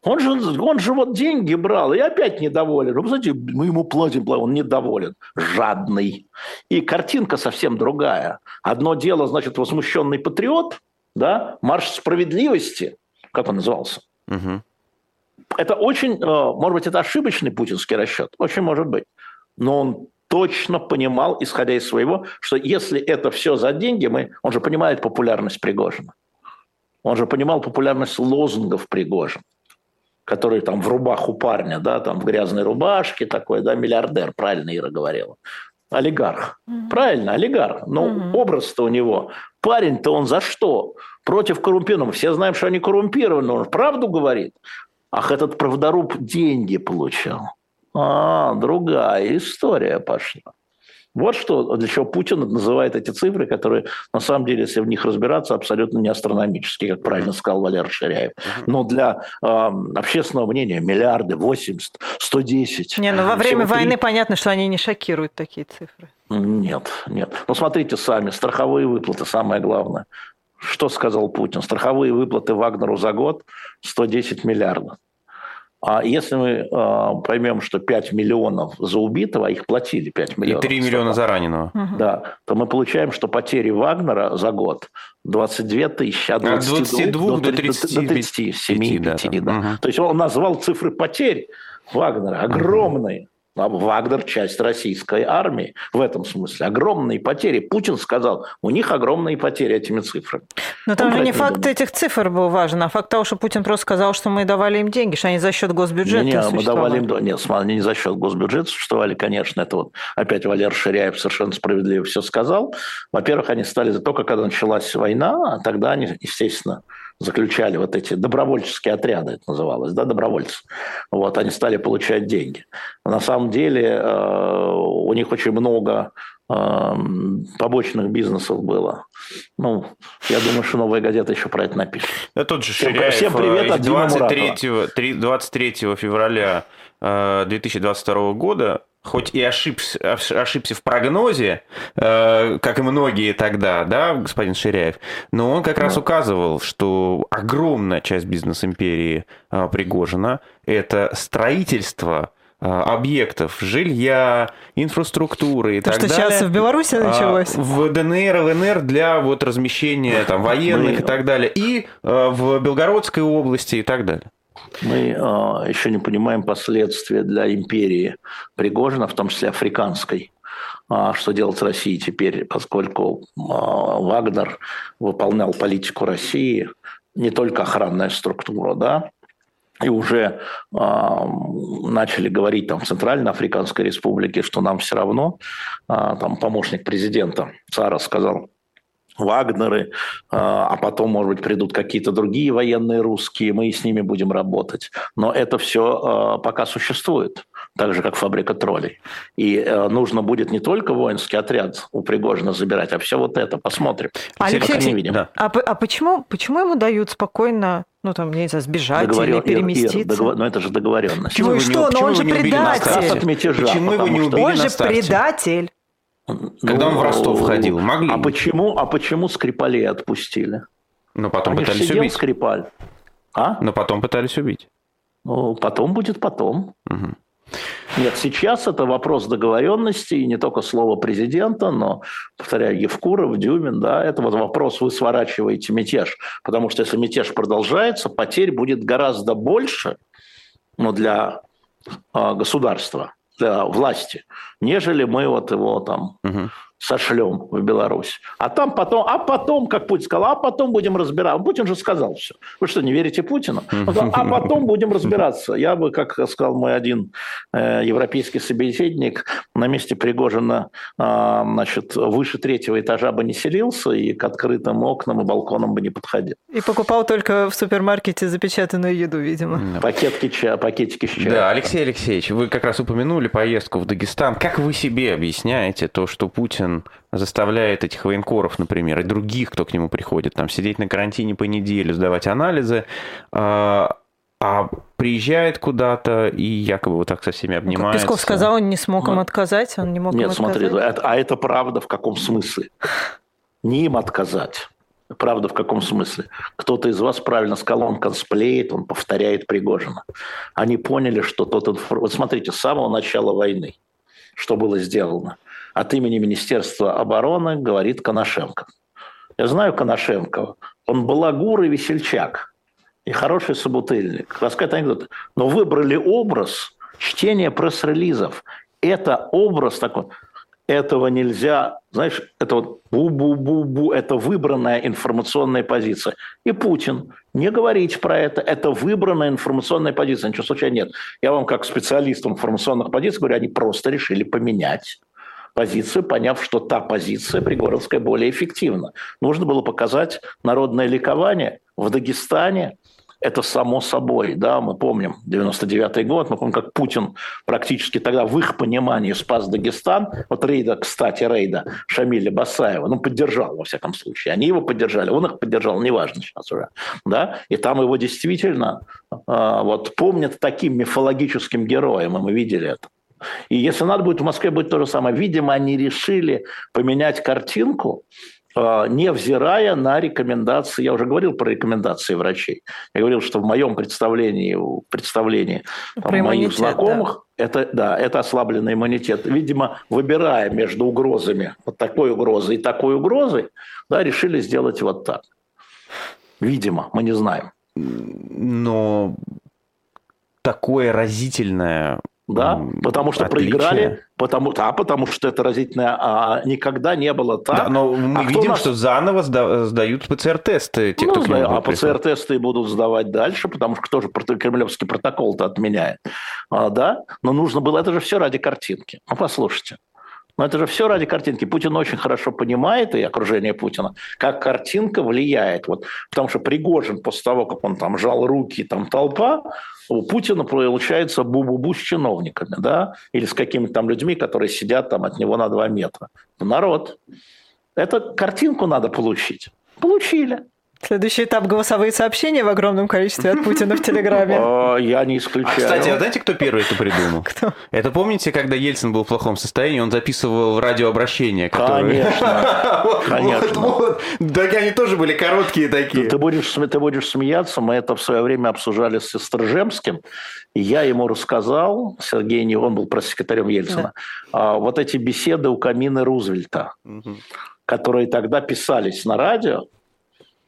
Он же, он же вот деньги брал и опять недоволен. Вы знаете, мы ему платим, он недоволен, жадный. И картинка совсем другая. Одно дело, значит, возмущенный патриот, да, марш справедливости, как он назывался. Угу это очень, э, может быть, это ошибочный путинский расчет, очень может быть, но он точно понимал, исходя из своего, что если это все за деньги, мы, он же понимает популярность Пригожина. Он же понимал популярность лозунгов Пригожина, который там в рубах у парня, да, там в грязной рубашке такой, да, миллиардер, правильно Ира говорила. Олигарх. Mm-hmm. Правильно, олигарх. Но mm-hmm. образ-то у него. Парень-то он за что? Против коррумпированных. Все знаем, что они коррумпированы. Он правду говорит. Ах, этот правдоруб деньги получал. А, другая история пошла. Вот что, для чего Путин называет эти цифры, которые, на самом деле, если в них разбираться, абсолютно не астрономические, как правильно сказал Валерий Ширяев. Но для э, общественного мнения миллиарды, 80, 110. Не, ну во время войны понятно, что они не шокируют такие цифры. Нет, нет. Ну, смотрите сами, страховые выплаты, самое главное. Что сказал Путин? Страховые выплаты Вагнеру за год 110 миллиардов. А если мы э, поймем, что 5 миллионов за убитого, а их платили 5 миллионов. И 3 миллиона за раненого. Да, то мы получаем, что потери Вагнера за год 22 тысячи, от 22, 22 до 30, до 37, 5, да, 5, да. Угу. То есть он назвал цифры потерь Вагнера огромные. А Вагнер – часть российской армии в этом смысле. Огромные потери. Путин сказал, у них огромные потери этими цифрами. Но там же не факт думает. этих цифр был важен, а факт того, что Путин просто сказал, что мы давали им деньги, что они за счет госбюджета не, не, мы давали им... Нет, они не за счет госбюджета существовали, конечно. Это вот опять Валер Ширяев совершенно справедливо все сказал. Во-первых, они стали только когда началась война, а тогда они, естественно, заключали вот эти добровольческие отряды, это называлось, да, добровольцы. Вот, они стали получать деньги. На самом деле э, у них очень много э, побочных бизнесов было. Ну, я думаю, что «Новая газета» еще про это напишет. Да тот же Ширяев, всем привет от 23, 23 февраля 2022 э, года хоть и ошибся, ошибся в прогнозе, э, как и многие тогда, да, господин Ширяев, но он как раз указывал, что огромная часть бизнес-империи э, Пригожина – это строительство э, объектов, жилья, инфраструктуры и То, так что далее. сейчас в Беларуси а, началось. В ДНР, ЛНР для вот размещения там, военных и так далее. И э, в Белгородской области и так далее. Мы э, еще не понимаем последствия для империи Пригожина, в том числе африканской. А что делать России теперь, поскольку э, Вагнер выполнял политику России, не только охранная структура, да, и уже э, начали говорить там в Центральной Африканской Республике, что нам все равно, э, там помощник президента Цара сказал, Вагнеры, а, а потом, может быть, придут какие-то другие военные русские, мы с ними будем работать. Но это все а, пока существует, так же, как фабрика троллей. И а, нужно будет не только воинский отряд у Пригожина забирать, а все вот это. Посмотрим. Алексей, не видим. Да. А, а почему, почему ему дают спокойно ну, там, не знаю, сбежать Договорен... или переместиться. Ир, Ир, договор... Но это же договоренность. Почему, ну что? Но он же предатель. От мятежа, почему его не убили Он же предатель. Когда ну, он в Ростов ходил, могли. А почему, а почему Скрипалей отпустили? Ну, потом Они пытались убить. Скрипаль. А? Но потом пытались убить. Ну, потом будет потом. Угу. Нет, сейчас это вопрос договоренности, и не только слово президента, но, повторяю, Евкуров, Дюмин, да, это вот вопрос, вы сворачиваете мятеж. Потому что если мятеж продолжается, потерь будет гораздо больше ну, для э, государства, для власти, нежели мы вот его там угу сошлем в Беларусь. А там потом, а потом, как Путин сказал, а потом будем разбираться. Путин же сказал все. Вы что, не верите Путину? А потом будем разбираться. Я бы, как сказал мой один э, европейский собеседник, на месте Пригожина э, значит, выше третьего этажа бы не селился и к открытым окнам и балконам бы не подходил. И покупал только в супермаркете запечатанную еду, видимо. Пакетки чая, пакетики с чаем. Да, Алексей Алексеевич, вы как раз упомянули поездку в Дагестан. Как вы себе объясняете то, что Путин Путин заставляет этих военкоров, например, и других, кто к нему приходит, там сидеть на карантине по неделю, сдавать анализы, а, а приезжает куда-то и якобы вот так со всеми обнимается. Песков сказал, он не смог им отказать, он не мог Нет, им смотри, это, а это правда в каком смысле? Не им отказать. Правда в каком смысле? Кто-то из вас правильно сказал, он косплеит, он повторяет Пригожина. Они поняли, что тот... Вот смотрите, с самого начала войны, что было сделано – от имени Министерства обороны говорит Коношенко. Я знаю Коношенко. Он балагур и весельчак. И хороший собутыльник. Рассказать анекдот. Но выбрали образ чтения пресс-релизов. Это образ такой. Этого нельзя, знаешь, это вот бу-бу-бу-бу, это выбранная информационная позиция. И Путин, не говорить про это, это выбранная информационная позиция, ничего случайно нет. Я вам как специалист информационных позиций говорю, они просто решили поменять позицию, поняв, что та позиция Пригоровская более эффективна. Нужно было показать народное ликование в Дагестане. Это само собой, да, мы помним 99 год, мы помним, как Путин практически тогда в их понимании спас Дагестан. Вот рейда, кстати, рейда Шамиля Басаева, ну, поддержал, во всяком случае. Они его поддержали, он их поддержал, неважно сейчас уже, да, и там его действительно э, вот помнят таким мифологическим героем, и мы видели это. И если надо будет, в Москве будет то же самое. Видимо, они решили поменять картинку, а, невзирая на рекомендации, я уже говорил про рекомендации врачей. Я говорил, что в моем представлении, в представлении там, моих знакомых, да. это, да, это ослабленный иммунитет. Видимо, выбирая между угрозами, вот такой угрозой и такой угрозой, да, решили сделать вот так. Видимо, мы не знаем. Но такое разительное да, потому что Отличие. проиграли, потому, да, потому что это разительно а, никогда не было так. Да, но мы А видим, нас- что заново сда- сдают ПЦР-тесты, те, Ну, кто знаю, а. ПЦР-тесты будут сдавать дальше, потому что кто же кремлевский протокол-то отменяет, А, да? Но нужно было, это же все ради картинки. Ну, послушайте. Но это же все ради картинки. Путин очень хорошо понимает, и окружение Путина, как картинка влияет. Вот, потому что Пригожин, после того, как он там жал руки, там толпа, у Путина получается бу-бу-бу с чиновниками, да, или с какими-то там людьми, которые сидят там от него на два метра. Народ. Это картинку надо получить. Получили. Следующий этап голосовые сообщения в огромном количестве от Путина в Телеграме. А, Я не А, исключаю. кстати, а знаете, кто первый это придумал? Кто? Это помните, когда Ельцин был в плохом состоянии, он записывал радиообращение, которое... Конечно. Вот, Конечно. вот, вот. Так они тоже были короткие такие. Ты будешь, ты будешь смеяться, мы это в свое время обсуждали с Сестржемским, и я ему рассказал, Сергей не он был пресс-секретарем Ельцина, а, вот эти беседы у камина Рузвельта, которые тогда писались на радио,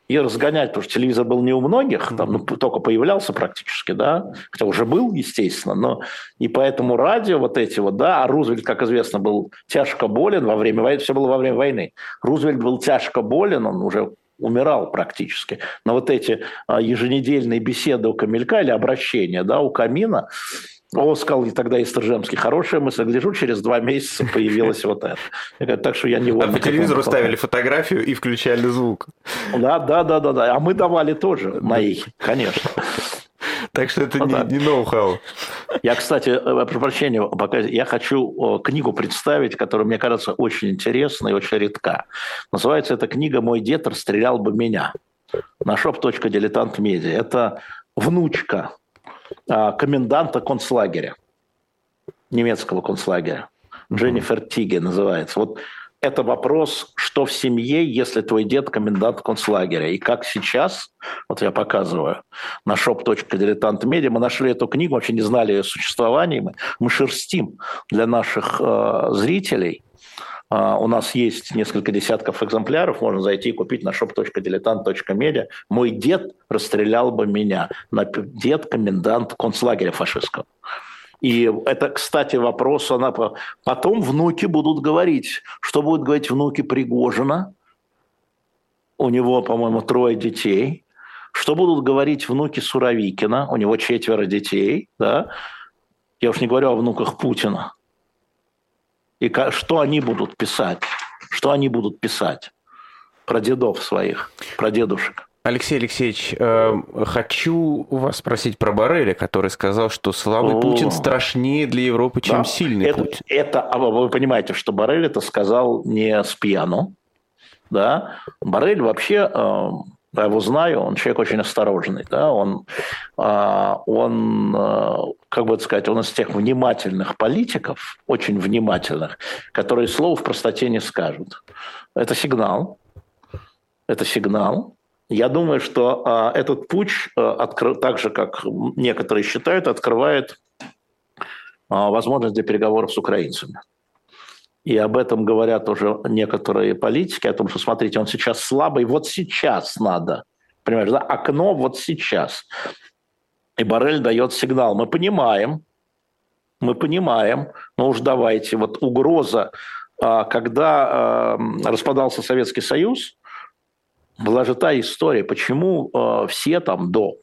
и разгонять, потому что телевизор был не у многих, там ну, только появлялся практически, да, хотя уже был, естественно, но и поэтому радио вот эти вот, да, а Рузвельт, как известно, был тяжко болен во время войны, все было во время войны. Рузвельт был тяжко болен, он уже умирал практически. Но вот эти а, еженедельные беседы у Камелька или обращения, да, у камина, он сказал и тогда Истержемский, хорошая мысль, гляжу, через два месяца появилось вот это. Так что я не А по телевизору ставили фотографию и включали звук. Да, да, да, да, да. А мы давали тоже на их, конечно. Так что это Ну не, не ноу-хау. Я, кстати, э, прошу прощения, пока я хочу книгу представить, которая, мне кажется, очень интересна и очень редка. Называется эта книга «Мой дед расстрелял бы меня» на shop.diletant.media. Это внучка коменданта концлагеря, немецкого концлагеря. Дженнифер Тиге называется. Вот это вопрос, что в семье, если твой дед комендант концлагеря. И как сейчас, вот я показываю, на shop.diletant.media, мы нашли эту книгу, вообще не знали ее существования, мы, мы шерстим для наших э, зрителей. А, у нас есть несколько десятков экземпляров, можно зайти и купить на shop.diletant.media. Мой дед расстрелял бы меня. Дед комендант концлагеря фашистского. И это, кстати, вопрос, она по- потом внуки будут говорить, что будут говорить внуки Пригожина, у него, по-моему, трое детей, что будут говорить внуки Суровикина, у него четверо детей, да, я уж не говорю о внуках Путина. И что они будут писать? Что они будут писать про дедов своих, про дедушек? Алексей Алексеевич, э, хочу у вас спросить про Барреля, который сказал, что слабый О. Путин страшнее для Европы, чем Да. сильный это, Путин. Это, а вы понимаете, что Барель это сказал не с пьяну, да? Барель вообще, э, я его знаю, он человек очень осторожный, да? Он, э, он как бы сказать, он из тех внимательных политиков, очень внимательных, которые слов в простоте не скажут. Это сигнал, это сигнал. Я думаю, что а, этот путь, а, откры- так же, как некоторые считают, открывает а, возможность для переговоров с украинцами. И об этом говорят уже некоторые политики, о том, что, смотрите, он сейчас слабый, вот сейчас надо. Понимаешь, да? Окно вот сейчас. И Барель дает сигнал. Мы понимаем, мы понимаем, но уж давайте, вот угроза, а, когда а, распадался Советский Союз, была же та история, почему э, все там до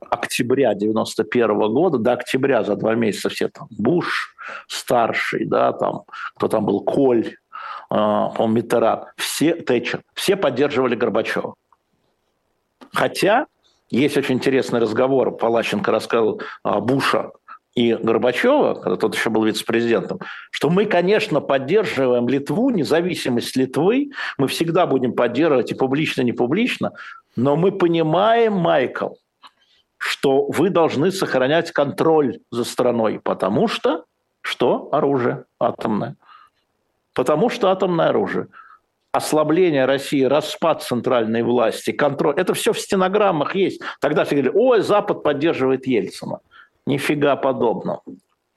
октября 91 года, до октября за два месяца все там, Буш старший, да, там, кто там был, Коль, по-моему, Миттеран, все, Тэтчер, все поддерживали Горбачева. Хотя есть очень интересный разговор, Палащенко рассказал Буша и Горбачева, когда тот еще был вице-президентом, что мы, конечно, поддерживаем Литву, независимость Литвы, мы всегда будем поддерживать и публично, и не публично, но мы понимаем, Майкл, что вы должны сохранять контроль за страной, потому что что? Оружие атомное. Потому что атомное оружие. Ослабление России, распад центральной власти, контроль. Это все в стенограммах есть. Тогда все говорили, ой, Запад поддерживает Ельцина. Нифига подобного.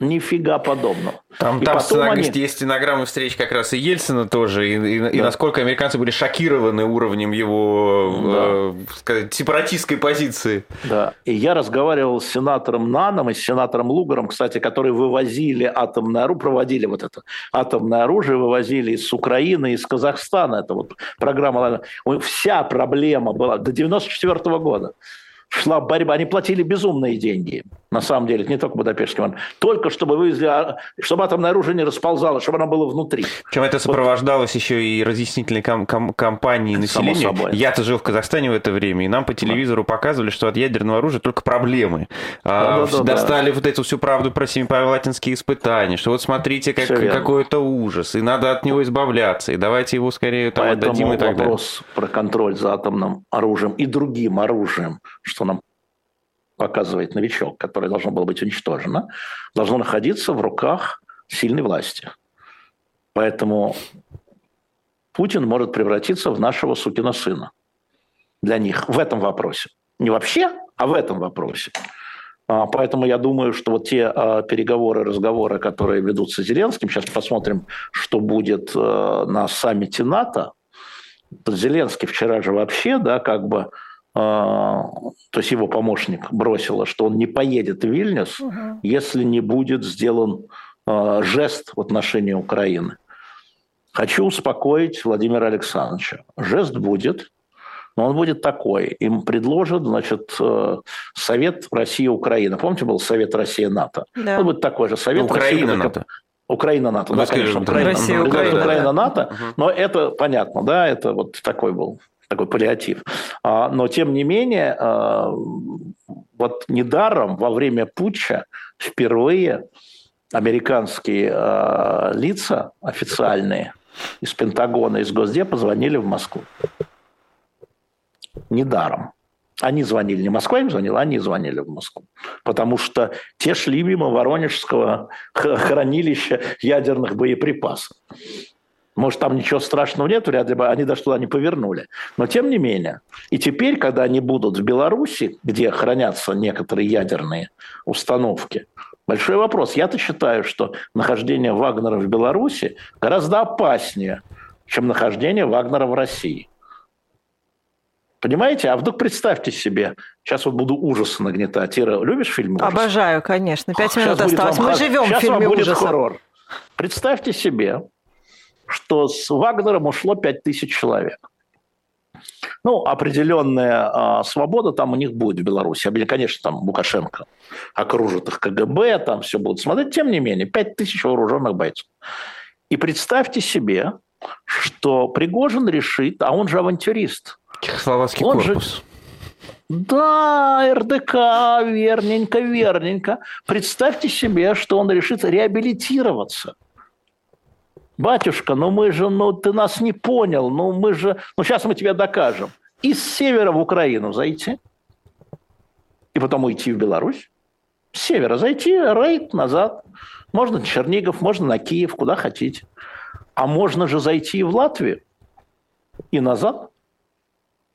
Нифига подобного. Там, И там стена- они- есть стенограммы встреч как раз и Ельцина тоже, и, и- и Да. насколько американцы были шокированы уровнем его, э, сказать, сепаратистской позиции. Да. И я разговаривал с сенатором Наном и с сенатором Лугаром, кстати, которые вывозили атомное оружие, проводили вот это атомное оружие, вывозили из Украины, из Казахстана. Это вот программа. Вся проблема была до 94 года. Шла борьба, они платили безумные деньги, на самом деле, это не только Будапештский меморандум, только чтобы вывезли, чтобы атомное оружие не расползалось, чтобы оно было внутри. Причем это сопровождалось еще и разъяснительной кам- кам- кампанией населения. Я-то жил в Казахстане в это время, и нам по телевизору показывали, что от ядерного оружия только проблемы. А, Да-да-да-да. достали вот эту всю правду про семипалатинские испытания, что вот смотрите, как, Всё верно. какой это ужас, и надо от него избавляться, и давайте его скорее там Поэтому отдадим и так далее. вопрос про контроль за атомным оружием и другим оружием, что нам показывает новичок, которое должно было быть уничтожено, должно находиться в руках сильной власти. Поэтому Путин может превратиться в нашего сукина сына для них в этом вопросе. Не вообще, а в этом вопросе. А, Поэтому я думаю, что вот те а, переговоры, разговоры, которые ведутся Зеленским, сейчас посмотрим, что будет э, на саммите НАТО. Зеленский вчера же вообще, да, как бы, то есть его помощник бросила, что он не поедет в Вильнюс, если не будет сделан э, жест в отношении Украины. Хочу успокоить Владимира Александровича. Жест будет, но он будет такой. Им предложат, значит, э, Совет Россия-Украина. Помните, был Совет Россия-НАТО? Да. Он будет такой же Совет Украина Россия- НАТО. Украина-НАТО, да, конечно, да. Украина. Россия, Мгм. Украина, да. Украина-НАТО, но это понятно, да, это вот такой был такой паллиатив. А, Но, тем не менее, а, вот недаром во время путча впервые американские а, лица официальные из Пентагона, из Госдепа звонили в Москву. Недаром. Они звонили, не Москва им звонила, они звонили в Москву. Потому что те шли мимо Воронежского хранилища ядерных боеприпасов. Может, там ничего страшного нет, вряд ли бы они даже туда не повернули. Но тем не менее. И теперь, когда они будут в Беларуси, где хранятся некоторые ядерные установки, большой вопрос. Я-то считаю, что нахождение Вагнера в Беларуси гораздо опаснее, чем нахождение Вагнера в России. Понимаете? А вдруг представьте себе, сейчас вот буду ужасы нагнетать. Ира, любишь фильмы ужасов? Обожаю, конечно. Пять минут осталось. Мы живем в щас вам фильме будет ужасов. хоррор. Представьте себе, что с Вагнером ушло 5000 человек. Ну, определенная а, свобода там у них будет в Беларуси. Конечно, там Лукашенко окружит их КГБ, там все будут смотреть. Тем не менее, 5000 вооруженных бойцов. И представьте себе, что Пригожин решит, а он же авантюрист – Чехословацкий Он же- корпус. да, РДК, верненько, верненько. Представьте себе, что он решит реабилитироваться. Батюшка, ну мы же, ну ты нас не понял, ну мы же, ну сейчас мы тебе докажем. Из севера в Украину зайти и потом уйти в Беларусь. С севера зайти, рейд назад. Можно на Чернигов, можно на Киев, куда хотите. А можно же зайти и в Латвию и назад.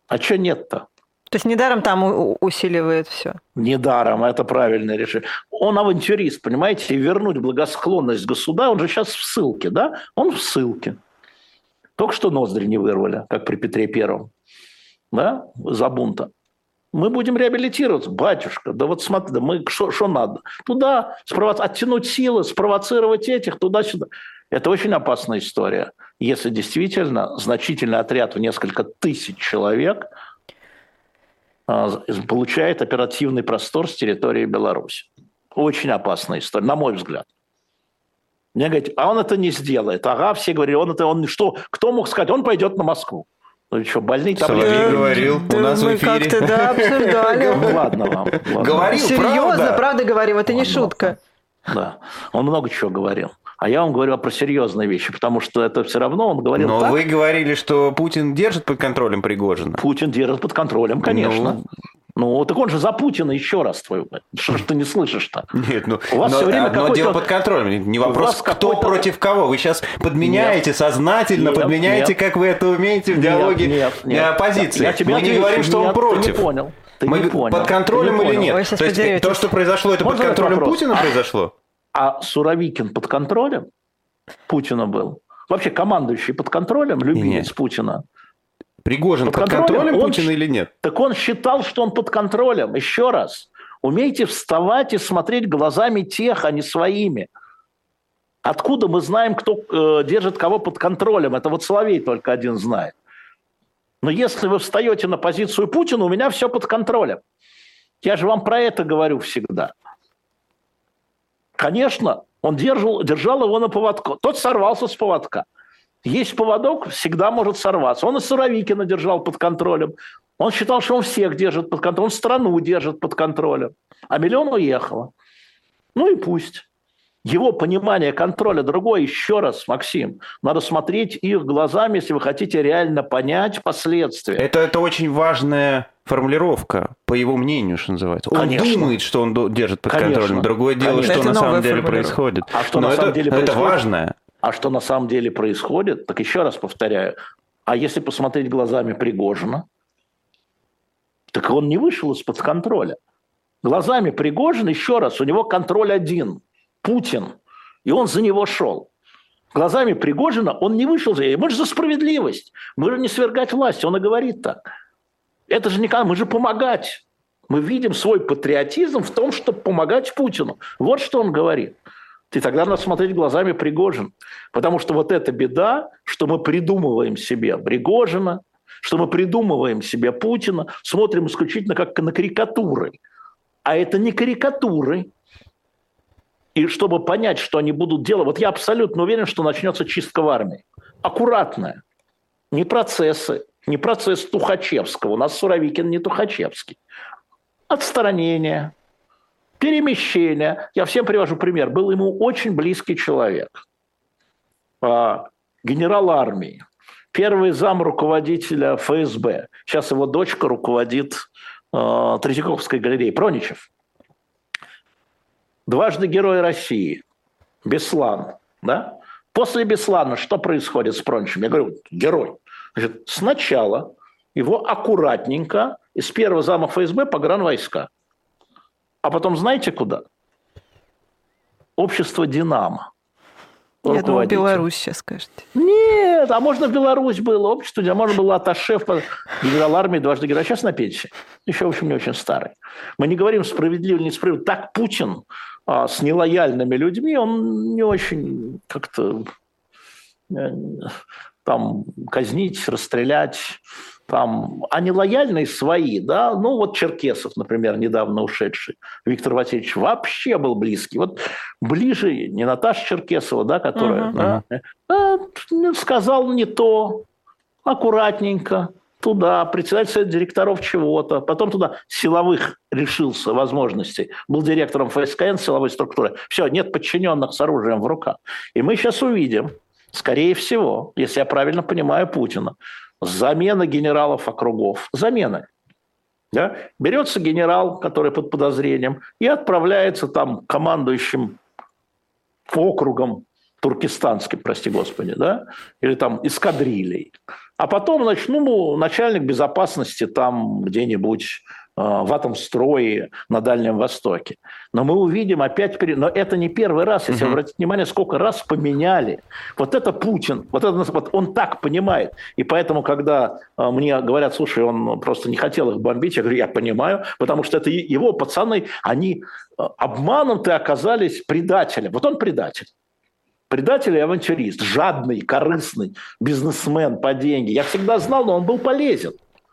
А что нет-то? То есть недаром там усиливает все. Недаром, это правильное решение. Он авантюрист, понимаете, и вернуть благосклонность государя, он же сейчас в ссылке, да? Он в ссылке. Только что ноздри не вырвали, как при Петре Первом, да, за бунта. Мы будем реабилитироваться. Батюшка, да вот смотри, да мы что надо? Туда спровоц... оттянуть силы, спровоцировать этих, туда-сюда. Это очень опасная история. Если действительно значительный отряд в несколько тысяч человек получает оперативный простор с территории Беларуси. Очень опасная история, на мой взгляд. Мне говорят, а он это не сделает. Ага, все говорили, он это, он что, кто мог сказать, он пойдет на Москву. Ну что, больные таблетки. Соловей говорил у нас в мы эфире. как-то, да, обсуждали. Ну, ладно вам. ладно. Говорил, Серьезно, правда? правда говорим, это не шутка. Да, он много чего говорил. А я вам говорю про серьезные вещи, потому что это все равно он говорил Но так. вы говорили, что Путин держит под контролем Пригожина. Путин держит под контролем, конечно. Ну, так он же за Путина еще раз мать. Что ж ты не слышишь-то? Нет, ну, У вас но всё время одно какой-то- дело под контролем. Не вопрос, кто против кого. Вы сейчас подменяете сознательно, Нет, подменяете, нет. как вы это умеете в Нет, диалоге нет, нет. э, оппозиции. Я тебе Мы не отвечу, говорим, что он нет, ты против. не понял. Ты Мы не понял. под контролем Ты не или понял. нет? То есть, то, что произошло, это Можно под контролем? Путина А- произошло? А Суровикин под контролем Путина был. Вообще командующий под контролем, любимец. Путина. Пригожин Под под, контролем, контролем? Он Путина щ- или нет? Так он считал, что он под контролем. Еще раз. Умейте вставать и смотреть глазами тех, а не своими. Откуда мы знаем, кто э, держит кого под контролем? Это вот Соловей только один знает. Но если вы встаете на позицию Путина, у меня все под контролем. Я же вам про это говорю всегда. Конечно, он держал, держал его на поводку. Тот сорвался с поводка. Есть поводок, всегда может сорваться. Он и Суровикина держал под контролем. Он считал, что он всех держит под контролем, он страну держит под контролем. А миллион уехало. Ну и пусть. Его понимание контроля другое. Еще раз, Максим, надо смотреть их глазами, если вы хотите реально понять последствия. Это, это очень важная формулировка, по его мнению, что называется. Он Конечно. думает, что он держит под Конечно. контролем. Другое дело, Конечно. что Это на самом деле происходит. А что Но на это, самом деле это происходит? важное. А что на самом деле происходит, так еще раз повторяю, а если посмотреть глазами Пригожина, так он не вышел из-под контроля. Глазами Пригожина, еще раз, у него контроль один – Путин. И он за него шел. Глазами Пригожина он не вышел за Мы же за справедливость. Мы же не свергать власть. Он и говорит так. Это же не мы же помогать. Мы видим свой патриотизм в том, чтобы помогать Путину. Вот что он говорит. И тогда надо смотреть глазами Пригожин. Потому что вот эта беда, что мы придумываем себе Пригожина, что мы придумываем себе Путина, смотрим исключительно как на карикатуры. А это не карикатуры. И чтобы понять, что они будут делать, вот я абсолютно уверен, что начнется чистка в армии. Аккуратная. Не процессы, не процесс Тухачевского. У нас Суровикин не Тухачевский. Отстранение, перемещение. Я всем привожу пример. Был ему очень близкий человек. А, Генерал армии. Первый зам руководителя ФСБ. Сейчас его дочка руководит э, Третьяковской галереей. Проничев. Дважды Герой России. Беслан. Да? После Беслана что происходит с Проничем? Я говорю, герой. Значит, сначала его аккуратненько из первого зама ФСБ погранвойска. А потом знаете куда? Общество «Динамо». Я думаю. Беларусь сейчас скажете. Нет, а можно в Беларусь было общество, где можно было аташе генерал армии дважды. А сейчас на пенсии. Еще, в общем, не очень старый. Мы не говорим справедливо, не справедливо. Так Путин а, с нелояльными людьми, он не очень как-то э, там казнить, расстрелять, там, а нелояльные свои, да, ну вот Черкесов, например, недавно ушедший, Виктор Васильевич вообще был близкий, вот ближе не Наташа Черкесова, да, которая, Мгм. да, а, ну, сказал не то, аккуратненько, туда, председатель директоров чего-то, потом туда силовых решился возможностей, был директором ФСКН силовой структуры, все, нет подчиненных с оружием в руках. И мы сейчас увидим, скорее всего, если я правильно понимаю Путина, замена генералов округов, замена. Да? Берется генерал, который под подозрением, и отправляется там командующим округом туркестанским, прости господи, да, или там эскадрильей. А потом, значит, ну, начальник безопасности там где-нибудь э, в Атомстрое на Дальнем Востоке. Но мы увидим опять... Но это не первый раз, если Мгм. обратить внимание, сколько раз поменяли. Вот это Путин, вот, это, вот он так понимает. И поэтому, когда э, мне говорят, слушай, он просто не хотел их бомбить, я говорю, я понимаю, потому что это его пацаны, они э, обманом ты оказались предателем. Вот он предатель. Предатель и авантюрист, жадный, корыстный, бизнесмен по деньги. Я всегда знал, но он был полезен.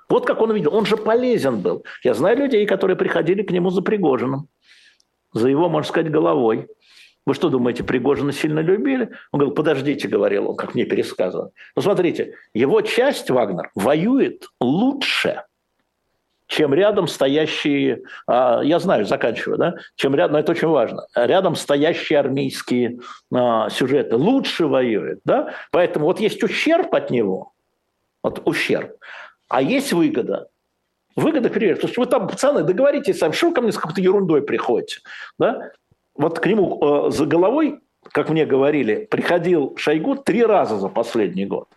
Вот как он видел. Он же полезен был. Я знаю людей, которые приходили к нему за Пригожиным. За его, можно сказать, головой. Вы что думаете, Пригожина сильно любили? Он говорил, подождите, говорил он, как мне пересказывал. Ну, смотрите, его часть, Вагнер, воюет лучше, чем рядом стоящие, а, я знаю, заканчиваю, да, чем рядом, но это очень важно, рядом стоящие армейские а, сюжеты лучше воюют, да, поэтому вот есть ущерб от него, вот ущерб, а есть выгода. Выгода переверт. Потому что вы там, пацаны, договоритесь сами, что вы ко мне с какой-то ерундой приходите, да? Вот к нему э, за головой, как мне говорили, приходил Шойгу три раза за последний год.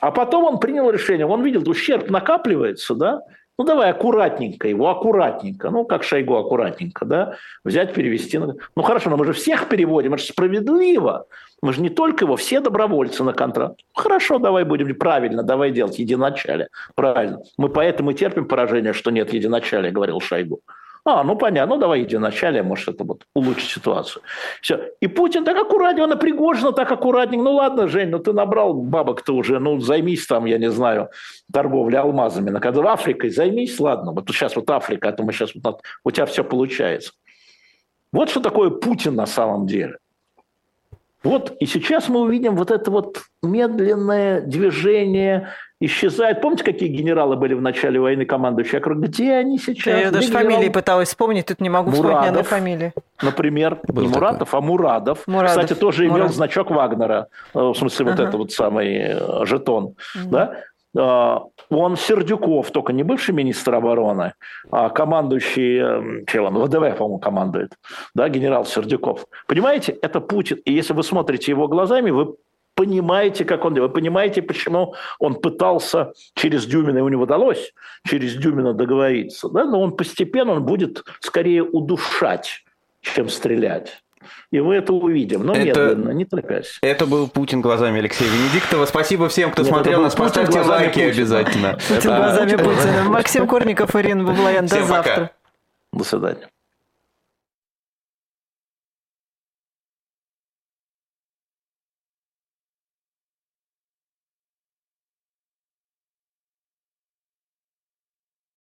А потом он принял решение, он видел, ущерб накапливается, да, Ну, давай аккуратненько его, аккуратненько. Ну, как Шойгу аккуратненько, да? Взять, перевести. Ну, хорошо, но мы же всех переводим, это же справедливо. Мы же не только его, все добровольцы на контракт. Хорошо, давай будем, правильно, давай делать единоначалие. Правильно. Мы поэтому и терпим поражение, что нет единоначалия, говорил Шойгу. А, ну понятно, ну давай единоначалие, может это вот улучшит ситуацию. Все. И Путин так аккуратненько, на Пригожина так аккуратненько. Ну ладно, Жень, ну ты набрал бабок-то уже, ну займись там, я не знаю, торговлей алмазами. В Африкой займись, ладно, вот сейчас вот Африка, а то мы сейчас, вот, у тебя все получается. Вот что такое Путин на самом деле. Вот и сейчас мы увидим вот это вот медленное движение исчезает. Помните, какие генералы были в начале войны командующие? Я говорю, где они сейчас? Я даже генерал... фамилии пыталась вспомнить, тут не могу Мурадов, вспомнить ни одной фамилии. Например, Был не Муратов, такой. а Мурадов. Мурадов. Кстати, тоже имел Мурадов. значок Вагнера, э, в смысле ага. вот это вот самый э, жетон. Угу. Да? А, он Сердюков, только не бывший министр обороны, а командующий, чем он, ВДВ, по-моему, командует, да, генерал Сердюков. Понимаете, это Путин. И если вы смотрите его глазами, вы понимаете, как он делает, вы понимаете, почему он пытался через Дюмина, и у него удалось через Дюмина договориться, да? но он постепенно он будет скорее удушать, чем стрелять. И мы это увидим, но это, медленно, не торопясь. Это был Путин глазами Алексея Венедиктова. Спасибо всем, кто Нет, смотрел нас. Поставьте лайки Путина. обязательно. Путин глазами Путина. Максим Корников, Ирина Баблоян. До завтра. До свидания.